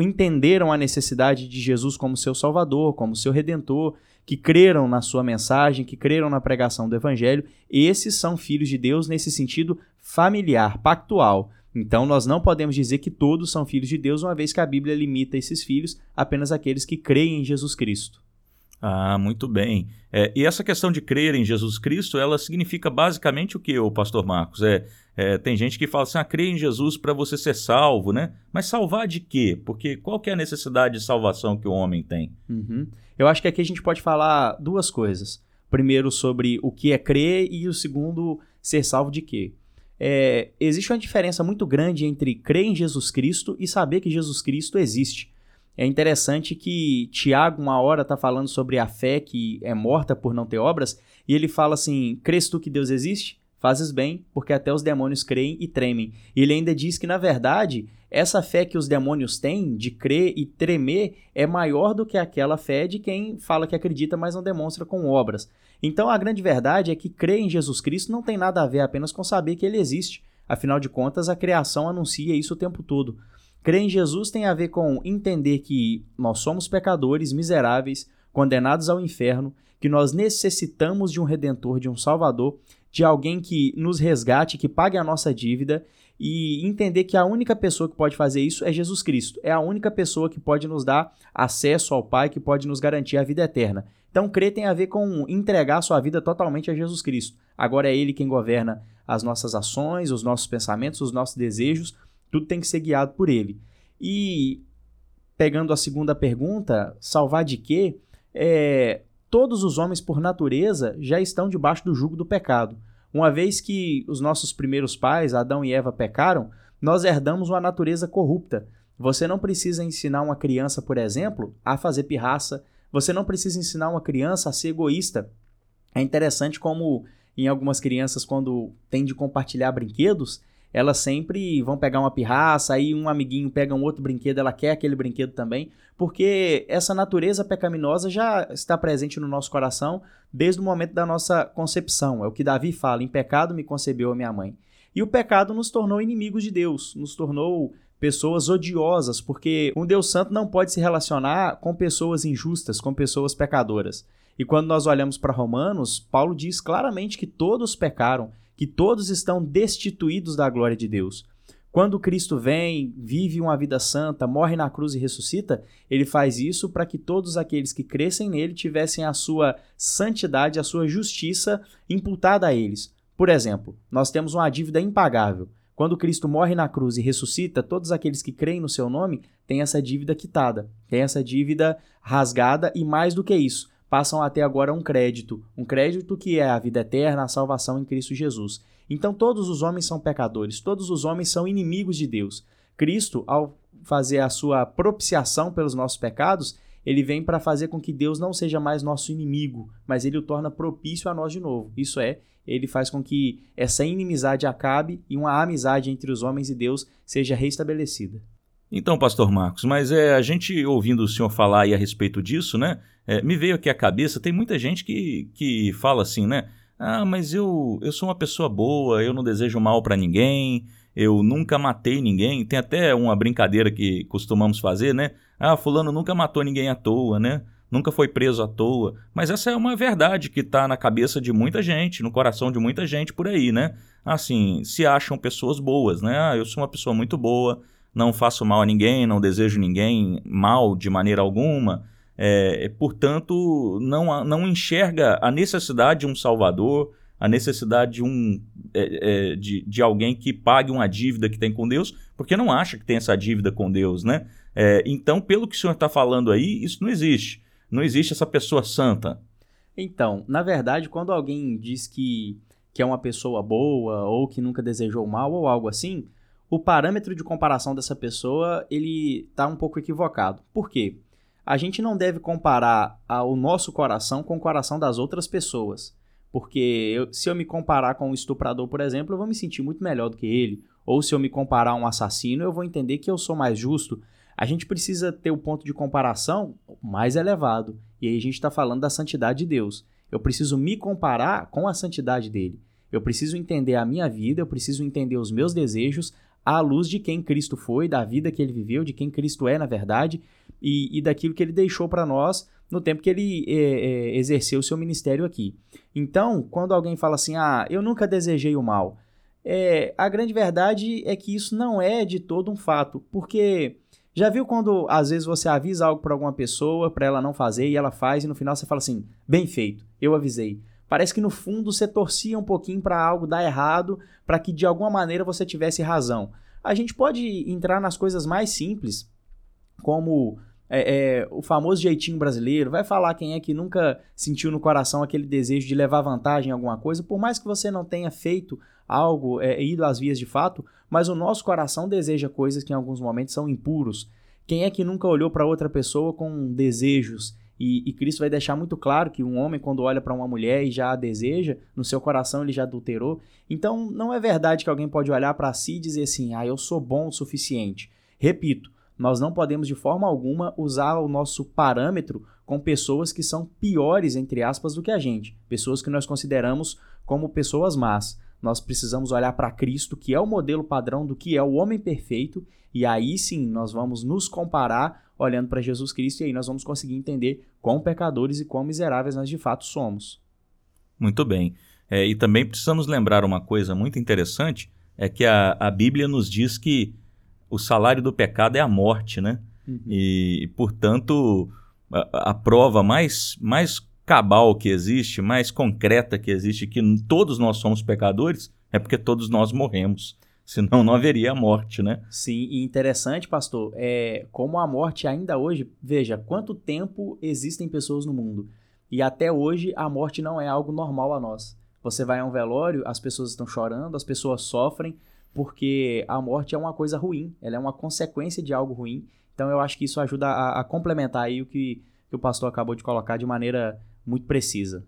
entenderam a necessidade de Jesus como seu Salvador, como seu Redentor, que creram na sua mensagem, que creram na pregação do Evangelho. Esses são filhos de Deus nesse sentido familiar, pactual. Então, nós não podemos dizer que todos são filhos de Deus, uma vez que a Bíblia limita esses filhos apenas àqueles que creem em Jesus Cristo. Ah, muito bem. É, e essa questão de crer em Jesus Cristo, ela significa basicamente o que, o pastor Marcos? É, é, tem gente que fala assim, ah, em Jesus para você ser salvo, né? Mas salvar de quê? Porque qual que é a necessidade de salvação que o homem tem? Uhum. Eu acho que aqui a gente pode falar duas coisas. Primeiro sobre o que é crer e o segundo, ser salvo de quê? É, existe uma diferença muito grande entre crer em Jesus Cristo e saber que Jesus Cristo existe. É interessante que Tiago, uma hora, está falando sobre a fé que é morta por não ter obras, e ele fala assim: Crês tu que Deus existe? Fazes bem, porque até os demônios creem e tremem. E ele ainda diz que, na verdade, essa fé que os demônios têm de crer e tremer é maior do que aquela fé de quem fala que acredita, mas não demonstra com obras. Então a grande verdade é que crer em Jesus Cristo não tem nada a ver apenas com saber que ele existe. Afinal de contas, a criação anuncia isso o tempo todo. Crer em Jesus tem a ver com entender que nós somos pecadores, miseráveis, condenados ao inferno, que nós necessitamos de um redentor, de um salvador, de alguém que nos resgate, que pague a nossa dívida e entender que a única pessoa que pode fazer isso é Jesus Cristo. É a única pessoa que pode nos dar acesso ao Pai, que pode nos garantir a vida eterna. Então, crer tem a ver com entregar sua vida totalmente a Jesus Cristo. Agora é Ele quem governa as nossas ações, os nossos pensamentos, os nossos desejos, tudo tem que ser guiado por ele. E pegando a segunda pergunta, salvar de quê? É, todos os homens, por natureza, já estão debaixo do jugo do pecado. Uma vez que os nossos primeiros pais, Adão e Eva, pecaram, nós herdamos uma natureza corrupta. Você não precisa ensinar uma criança, por exemplo, a fazer pirraça. Você não precisa ensinar uma criança a ser egoísta. É interessante como em algumas crianças, quando tem de compartilhar brinquedos, elas sempre vão pegar uma pirraça, aí um amiguinho pega um outro brinquedo, ela quer aquele brinquedo também, porque essa natureza pecaminosa já está presente no nosso coração desde o momento da nossa concepção. É o que Davi fala: em pecado me concebeu a minha mãe. E o pecado nos tornou inimigos de Deus, nos tornou pessoas odiosas, porque um Deus Santo não pode se relacionar com pessoas injustas, com pessoas pecadoras. E quando nós olhamos para Romanos, Paulo diz claramente que todos pecaram que todos estão destituídos da glória de Deus. Quando Cristo vem, vive uma vida santa, morre na cruz e ressuscita, ele faz isso para que todos aqueles que crescem nele tivessem a sua santidade, a sua justiça imputada a eles. Por exemplo, nós temos uma dívida impagável. Quando Cristo morre na cruz e ressuscita, todos aqueles que creem no seu nome têm essa dívida quitada, têm essa dívida rasgada e mais do que isso, passam a ter agora um crédito, um crédito que é a vida eterna, a salvação em Cristo Jesus. Então todos os homens são pecadores, todos os homens são inimigos de Deus. Cristo, ao fazer a sua propiciação pelos nossos pecados, ele vem para fazer com que Deus não seja mais nosso inimigo, mas ele o torna propício a nós de novo. Isso é, ele faz com que essa inimizade acabe e uma amizade entre os homens e Deus seja restabelecida. Então, pastor Marcos, mas é a gente ouvindo o senhor falar aí a respeito disso, né? É, me veio aqui à cabeça, tem muita gente que, que fala assim, né? Ah, mas eu, eu sou uma pessoa boa, eu não desejo mal para ninguém, eu nunca matei ninguém. Tem até uma brincadeira que costumamos fazer, né? Ah, fulano nunca matou ninguém à toa, né? Nunca foi preso à toa. Mas essa é uma verdade que está na cabeça de muita gente, no coração de muita gente por aí, né? Assim, se acham pessoas boas, né? Ah, eu sou uma pessoa muito boa, não faço mal a ninguém, não desejo ninguém mal de maneira alguma. É, portanto, não, não enxerga a necessidade de um salvador, a necessidade de, um, é, é, de, de alguém que pague uma dívida que tem com Deus, porque não acha que tem essa dívida com Deus, né? É, então, pelo que o senhor está falando aí, isso não existe. Não existe essa pessoa santa. Então, na verdade, quando alguém diz que que é uma pessoa boa ou que nunca desejou mal ou algo assim, o parâmetro de comparação dessa pessoa ele está um pouco equivocado. Por quê? A gente não deve comparar o nosso coração com o coração das outras pessoas. Porque eu, se eu me comparar com um estuprador, por exemplo, eu vou me sentir muito melhor do que ele. Ou se eu me comparar a um assassino, eu vou entender que eu sou mais justo. A gente precisa ter o ponto de comparação mais elevado. E aí a gente está falando da santidade de Deus. Eu preciso me comparar com a santidade dele. Eu preciso entender a minha vida, eu preciso entender os meus desejos à luz de quem Cristo foi, da vida que ele viveu, de quem Cristo é na verdade e, e daquilo que ele deixou para nós no tempo que ele é, é, exerceu o seu ministério aqui. Então, quando alguém fala assim, ah, eu nunca desejei o mal, é, a grande verdade é que isso não é de todo um fato, porque já viu quando às vezes você avisa algo para alguma pessoa para ela não fazer e ela faz e no final você fala assim, bem feito, eu avisei. Parece que no fundo você torcia um pouquinho para algo dar errado, para que de alguma maneira você tivesse razão. A gente pode entrar nas coisas mais simples, como é, é, o famoso jeitinho brasileiro, vai falar quem é que nunca sentiu no coração aquele desejo de levar vantagem em alguma coisa, por mais que você não tenha feito algo, é, ido às vias de fato, mas o nosso coração deseja coisas que em alguns momentos são impuros. Quem é que nunca olhou para outra pessoa com desejos? E, e, Cristo vai deixar muito claro que um homem, quando olha para uma mulher e já a deseja, no seu coração ele já adulterou. Então, não é verdade que alguém pode olhar para si e dizer assim: ah, eu sou bom o suficiente. Repito, nós não podemos de forma alguma usar o nosso parâmetro com pessoas que são piores, entre aspas, do que a gente, pessoas que nós consideramos como pessoas más. Nós precisamos olhar para Cristo, que é o modelo padrão do que é o homem perfeito, e aí sim nós vamos nos comparar olhando para Jesus Cristo, e aí nós vamos conseguir entender quão pecadores e quão miseráveis nós de fato somos. Muito bem. É, e também precisamos lembrar uma coisa muito interessante: é que a, a Bíblia nos diz que o salário do pecado é a morte, né? Uhum. E, portanto, a, a, prova mais, mais cabal que existe, mais concreta que existe, que todos nós somos pecadores, é porque todos nós morremos. <laughs> Senão não haveria a morte, né? Sim, e interessante, pastor, é como a morte ainda hoje, veja, quanto tempo existem pessoas no mundo. E até hoje a morte não é algo normal a nós. Você vai a um velório, as pessoas estão chorando, as pessoas sofrem, porque a morte é uma coisa ruim, ela é uma consequência de algo ruim. Então eu acho que isso ajuda a, a complementar aí o que, que, o pastor acabou de colocar de maneira muito precisa.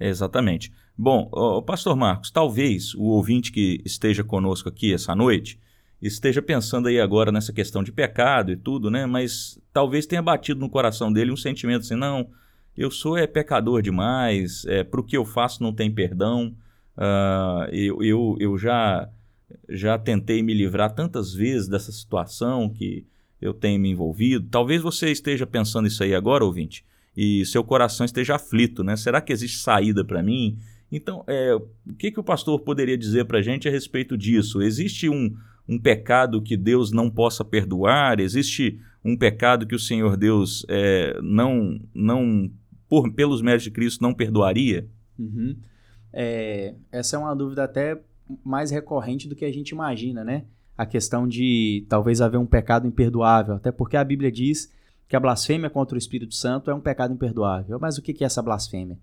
Exatamente. Bom, o pastor Marcos, talvez o ouvinte que esteja conosco aqui essa noite esteja pensando aí agora nessa questão de pecado e tudo, né? Mas talvez tenha batido no coração dele um sentimento assim, não, eu sou é pecador demais, é, para o que eu faço não tem perdão, uh, eu, eu, eu já já tentei me livrar tantas vezes dessa situação que eu tenho me envolvido. Talvez você esteja pensando isso aí agora, ouvinte, e seu coração esteja aflito, né? Será que existe saída para mim? Então, é, o que, que o pastor poderia dizer para a gente a respeito disso? Existe um, um pecado que Deus não possa perdoar? Existe um pecado que o Senhor Deus é, não, não por, pelos méritos de Cristo, não perdoaria? Uhum. É, essa é uma dúvida até mais recorrente do que a gente imagina, né? A questão de talvez haver um pecado imperdoável, até porque a Bíblia diz que a blasfêmia contra o Espírito Santo é um pecado imperdoável. Mas o que é essa blasfêmia?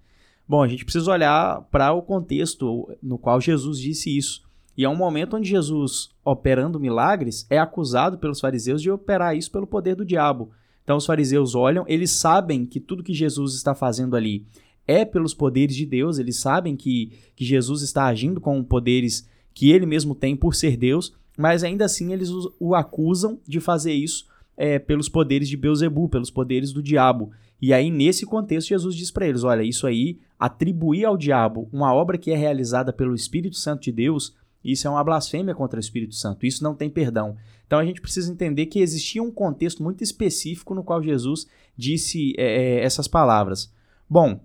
Bom, a gente precisa olhar para o contexto no qual Jesus disse isso. E é um momento onde Jesus, operando milagres, é acusado pelos fariseus de operar isso pelo poder do diabo. Então os fariseus olham, eles sabem que tudo que Jesus está fazendo ali é pelos poderes de Deus, eles sabem que, que Jesus está agindo com poderes que ele mesmo tem por ser Deus, mas ainda assim eles o, acusam de fazer isso é, pelos poderes de Beuzebu, pelos poderes do diabo. E aí, nesse contexto, Jesus diz para eles: olha, isso aí, atribuir ao diabo uma obra que é realizada pelo Espírito Santo de Deus, isso é uma blasfêmia contra o Espírito Santo, isso não tem perdão. Então a gente precisa entender que existia um contexto muito específico no qual Jesus disse é, é essas palavras. Bom,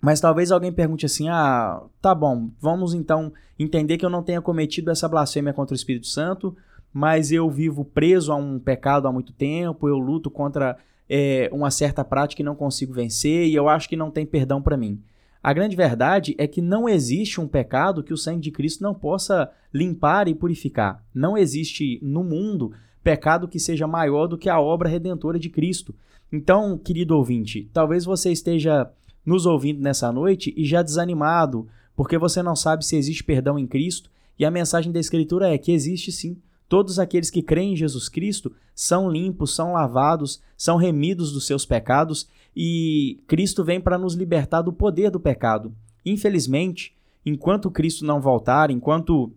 mas talvez alguém pergunte assim: ah, tá bom, vamos então entender que eu não tenha cometido essa blasfêmia contra o Espírito Santo, mas eu vivo preso a um pecado há muito tempo, eu luto contra é, uma certa prática e não consigo vencer, e eu acho que não tem perdão para mim. A grande verdade é que não existe um pecado que o sangue de Cristo não possa limpar e purificar. Não existe no mundo pecado que seja maior do que a obra redentora de Cristo. Então, querido ouvinte, talvez você esteja nos ouvindo nessa noite e já desanimado porque você não sabe se existe perdão em Cristo, e a mensagem da Escritura é que existe sim. Todos aqueles que creem em Jesus Cristo são limpos, são lavados, são remidos dos seus pecados e Cristo vem para nos libertar do poder do pecado. Infelizmente, enquanto Cristo não voltar, enquanto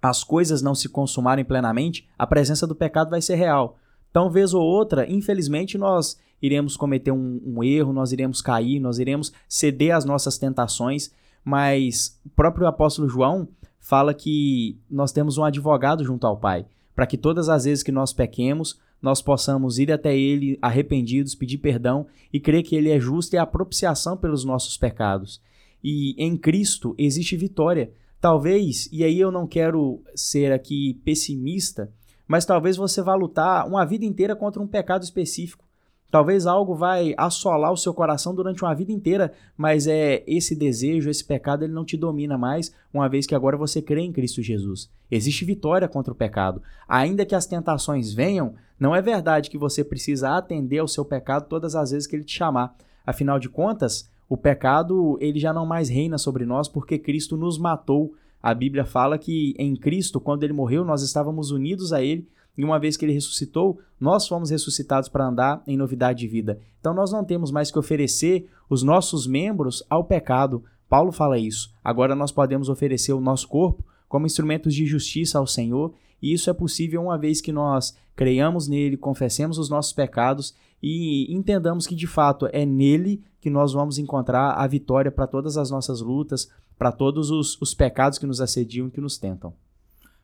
as coisas não se consumarem plenamente, a presença do pecado vai ser real. Então, vez ou outra, infelizmente, nós iremos cometer um, um erro, nós iremos cair, nós iremos ceder às nossas tentações, mas o próprio apóstolo João fala que nós temos um advogado junto ao Pai, para que todas as vezes que nós pequemos, nós possamos ir até Ele arrependidos, pedir perdão e crer que Ele é justo e a propiciação pelos nossos pecados. E em Cristo existe vitória. Talvez, e aí eu não quero ser aqui pessimista, mas talvez você vá lutar uma vida inteira contra um pecado específico. Talvez algo vai assolar o seu coração durante uma vida inteira, mas é esse desejo, esse pecado, ele não te domina mais, uma vez que agora você crê em Cristo Jesus. Existe vitória contra o pecado. Ainda que as tentações venham, não é verdade que você precisa atender ao seu pecado todas as vezes que ele te chamar. Afinal de contas, o pecado ele já não mais reina sobre nós porque Cristo nos matou. A Bíblia fala que em Cristo, quando ele morreu, nós estávamos unidos a ele e uma vez que ele ressuscitou, nós fomos ressuscitados para andar em novidade de vida. Então nós não temos mais que oferecer os nossos membros ao pecado. Paulo fala isso. Agora nós podemos oferecer o nosso corpo como instrumentos de justiça ao Senhor, e isso é possível uma vez que nós creiamos nele, confessemos os nossos pecados e entendamos que de fato é nele que nós vamos encontrar a vitória para todas as nossas lutas, para todos os, os pecados que nos assediam e que nos tentam.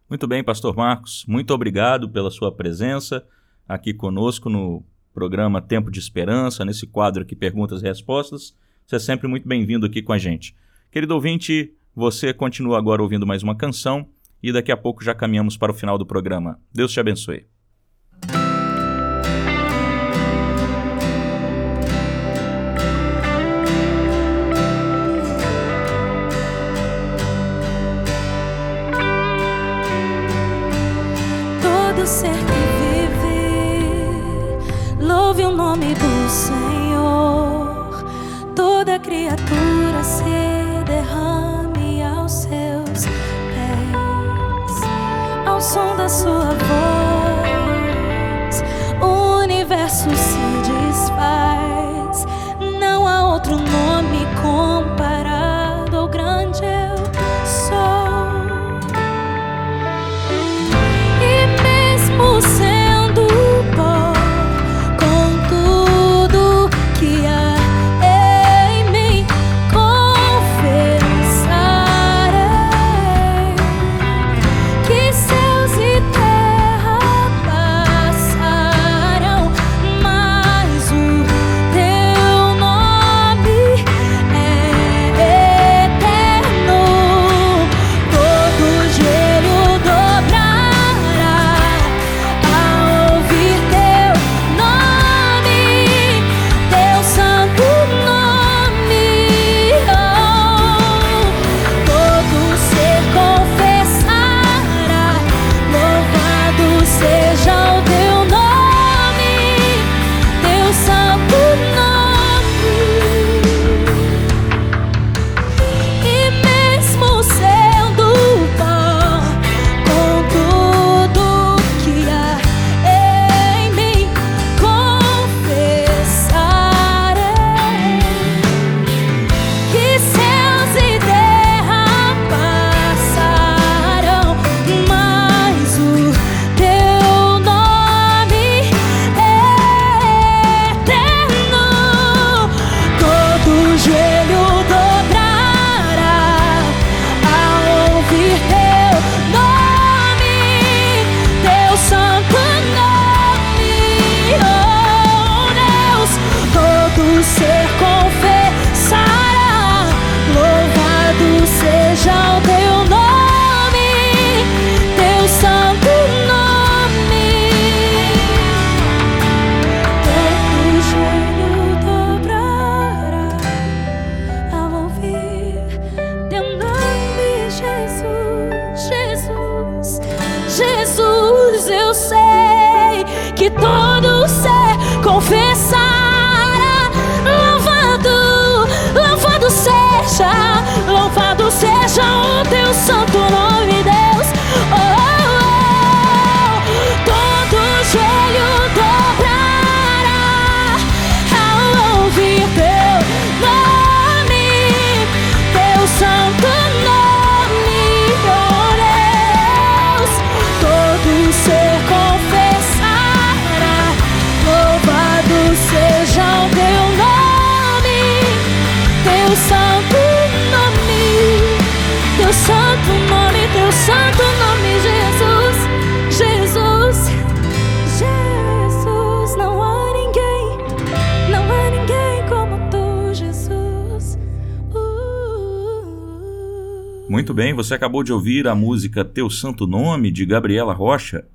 Muito bem, Pastor Marcos, muito obrigado pela sua presença aqui conosco no programa Tempo de Esperança, nesse quadro aqui Perguntas e Respostas. Você é sempre muito bem-vindo aqui com a gente. Querido ouvinte, você continua agora ouvindo mais uma canção e daqui a pouco já caminhamos para o final do programa. Deus te abençoe. Nome do Senhor, toda criatura se derrame aos seus pés, ao som da sua voz, o universo se de ouvir a música Teu Santo Nome, de Gabriela Rocha.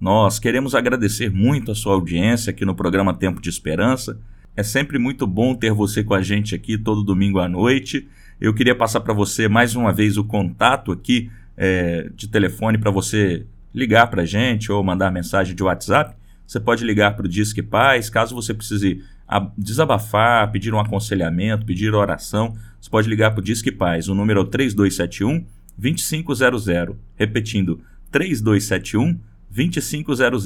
Nós queremos agradecer muito a sua audiência aqui no programa Tempo de Esperança. É sempre muito bom ter você com a gente aqui todo domingo à noite. Eu queria passar para você mais uma vez o contato aqui é, de telefone para você ligar para a gente ou mandar mensagem de WhatsApp. Você pode ligar para o Disque Paz, caso você precise desabafar, pedir um aconselhamento, pedir oração, você pode ligar para o Disque Paz. O número é o 3271 2500. Repetindo, 3271 2500.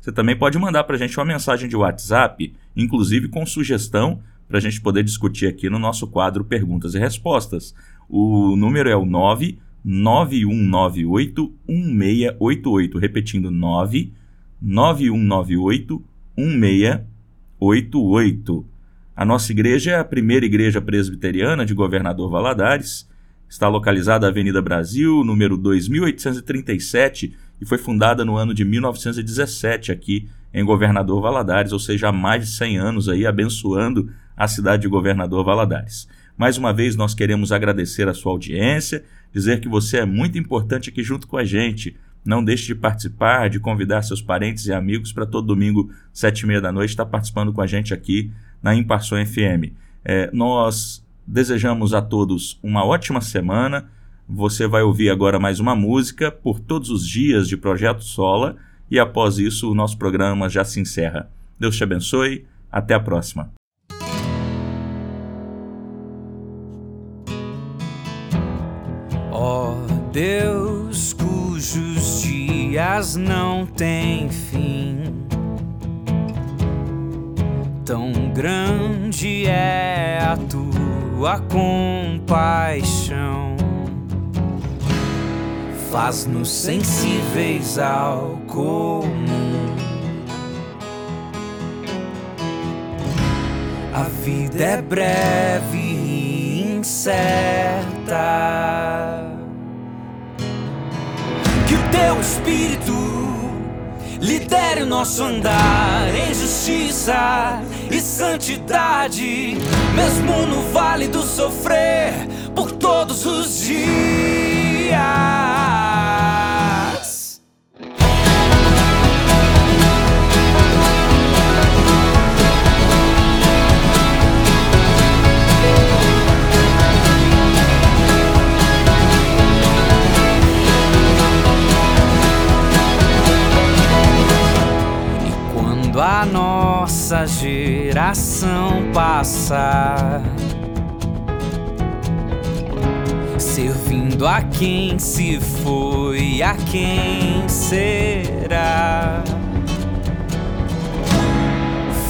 Você também pode mandar para a gente uma mensagem de WhatsApp, inclusive com sugestão, para a gente poder discutir aqui no nosso quadro Perguntas e Respostas. O número é o 99198 1688. Repetindo, 99198 1688. A nossa igreja é a primeira igreja presbiteriana de Governador Valadares. Está localizada na Avenida Brasil, número 2837, e foi fundada no ano de 1917 aqui em Governador Valadares, ou seja, há mais de 100 anos aí abençoando a cidade de Governador Valadares. Mais uma vez nós queremos agradecer a sua audiência, dizer que você é muito importante aqui junto com a gente. Não deixe de participar, de convidar seus parentes e amigos para todo domingo, sete e meia da noite, estar participando com a gente aqui na Imparção FM. É, nós desejamos a todos uma ótima semana. Você vai ouvir agora mais uma música por todos os dias de Projeto Sola e após isso o nosso programa já se encerra. Deus te abençoe. Até a próxima. Ó oh, Deus cujos dias não têm fim Tão grande é a tua compaixão, faz-nos sensíveis ao comum. A vida é breve e incerta. Que o teu espírito lidere o nosso andar em justiça e santidade, mesmo no vale do sofrer, por todos os dias. Nossa geração passar, servindo a quem se foi, a quem será.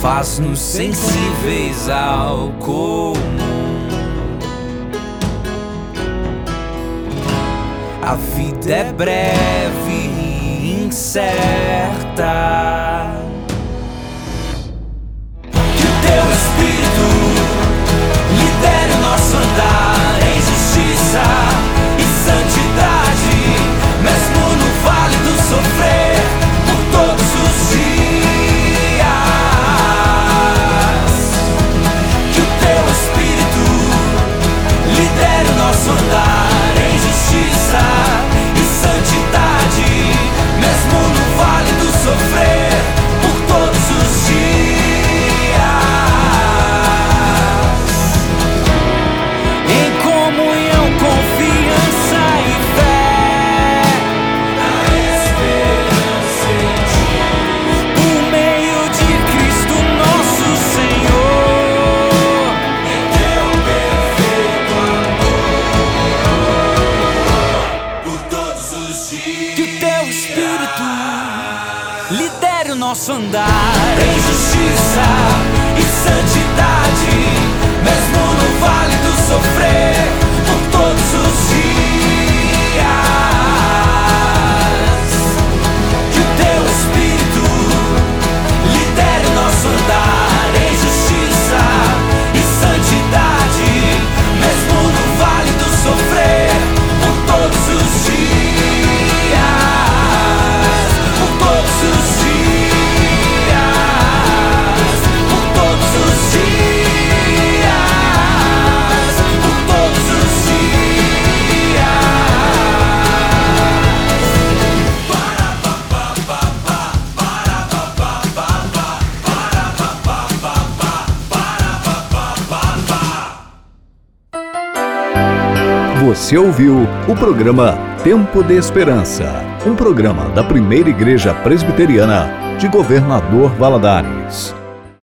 Faz-nos sensíveis ao comum. A vida é breve e incerta. Andar em justiça e santidade, mesmo no vale do sofrer, por todos os dias. Que o teu espírito lidere o nosso andar em justiça e santidade, mesmo no vale do sofrer, por todos os dias. Andar em justiça e santidade, mesmo no vale do sofrer, por todos os dias. Você ouviu o programa Tempo de Esperança, um programa da primeira igreja presbiteriana de Governador Valadares.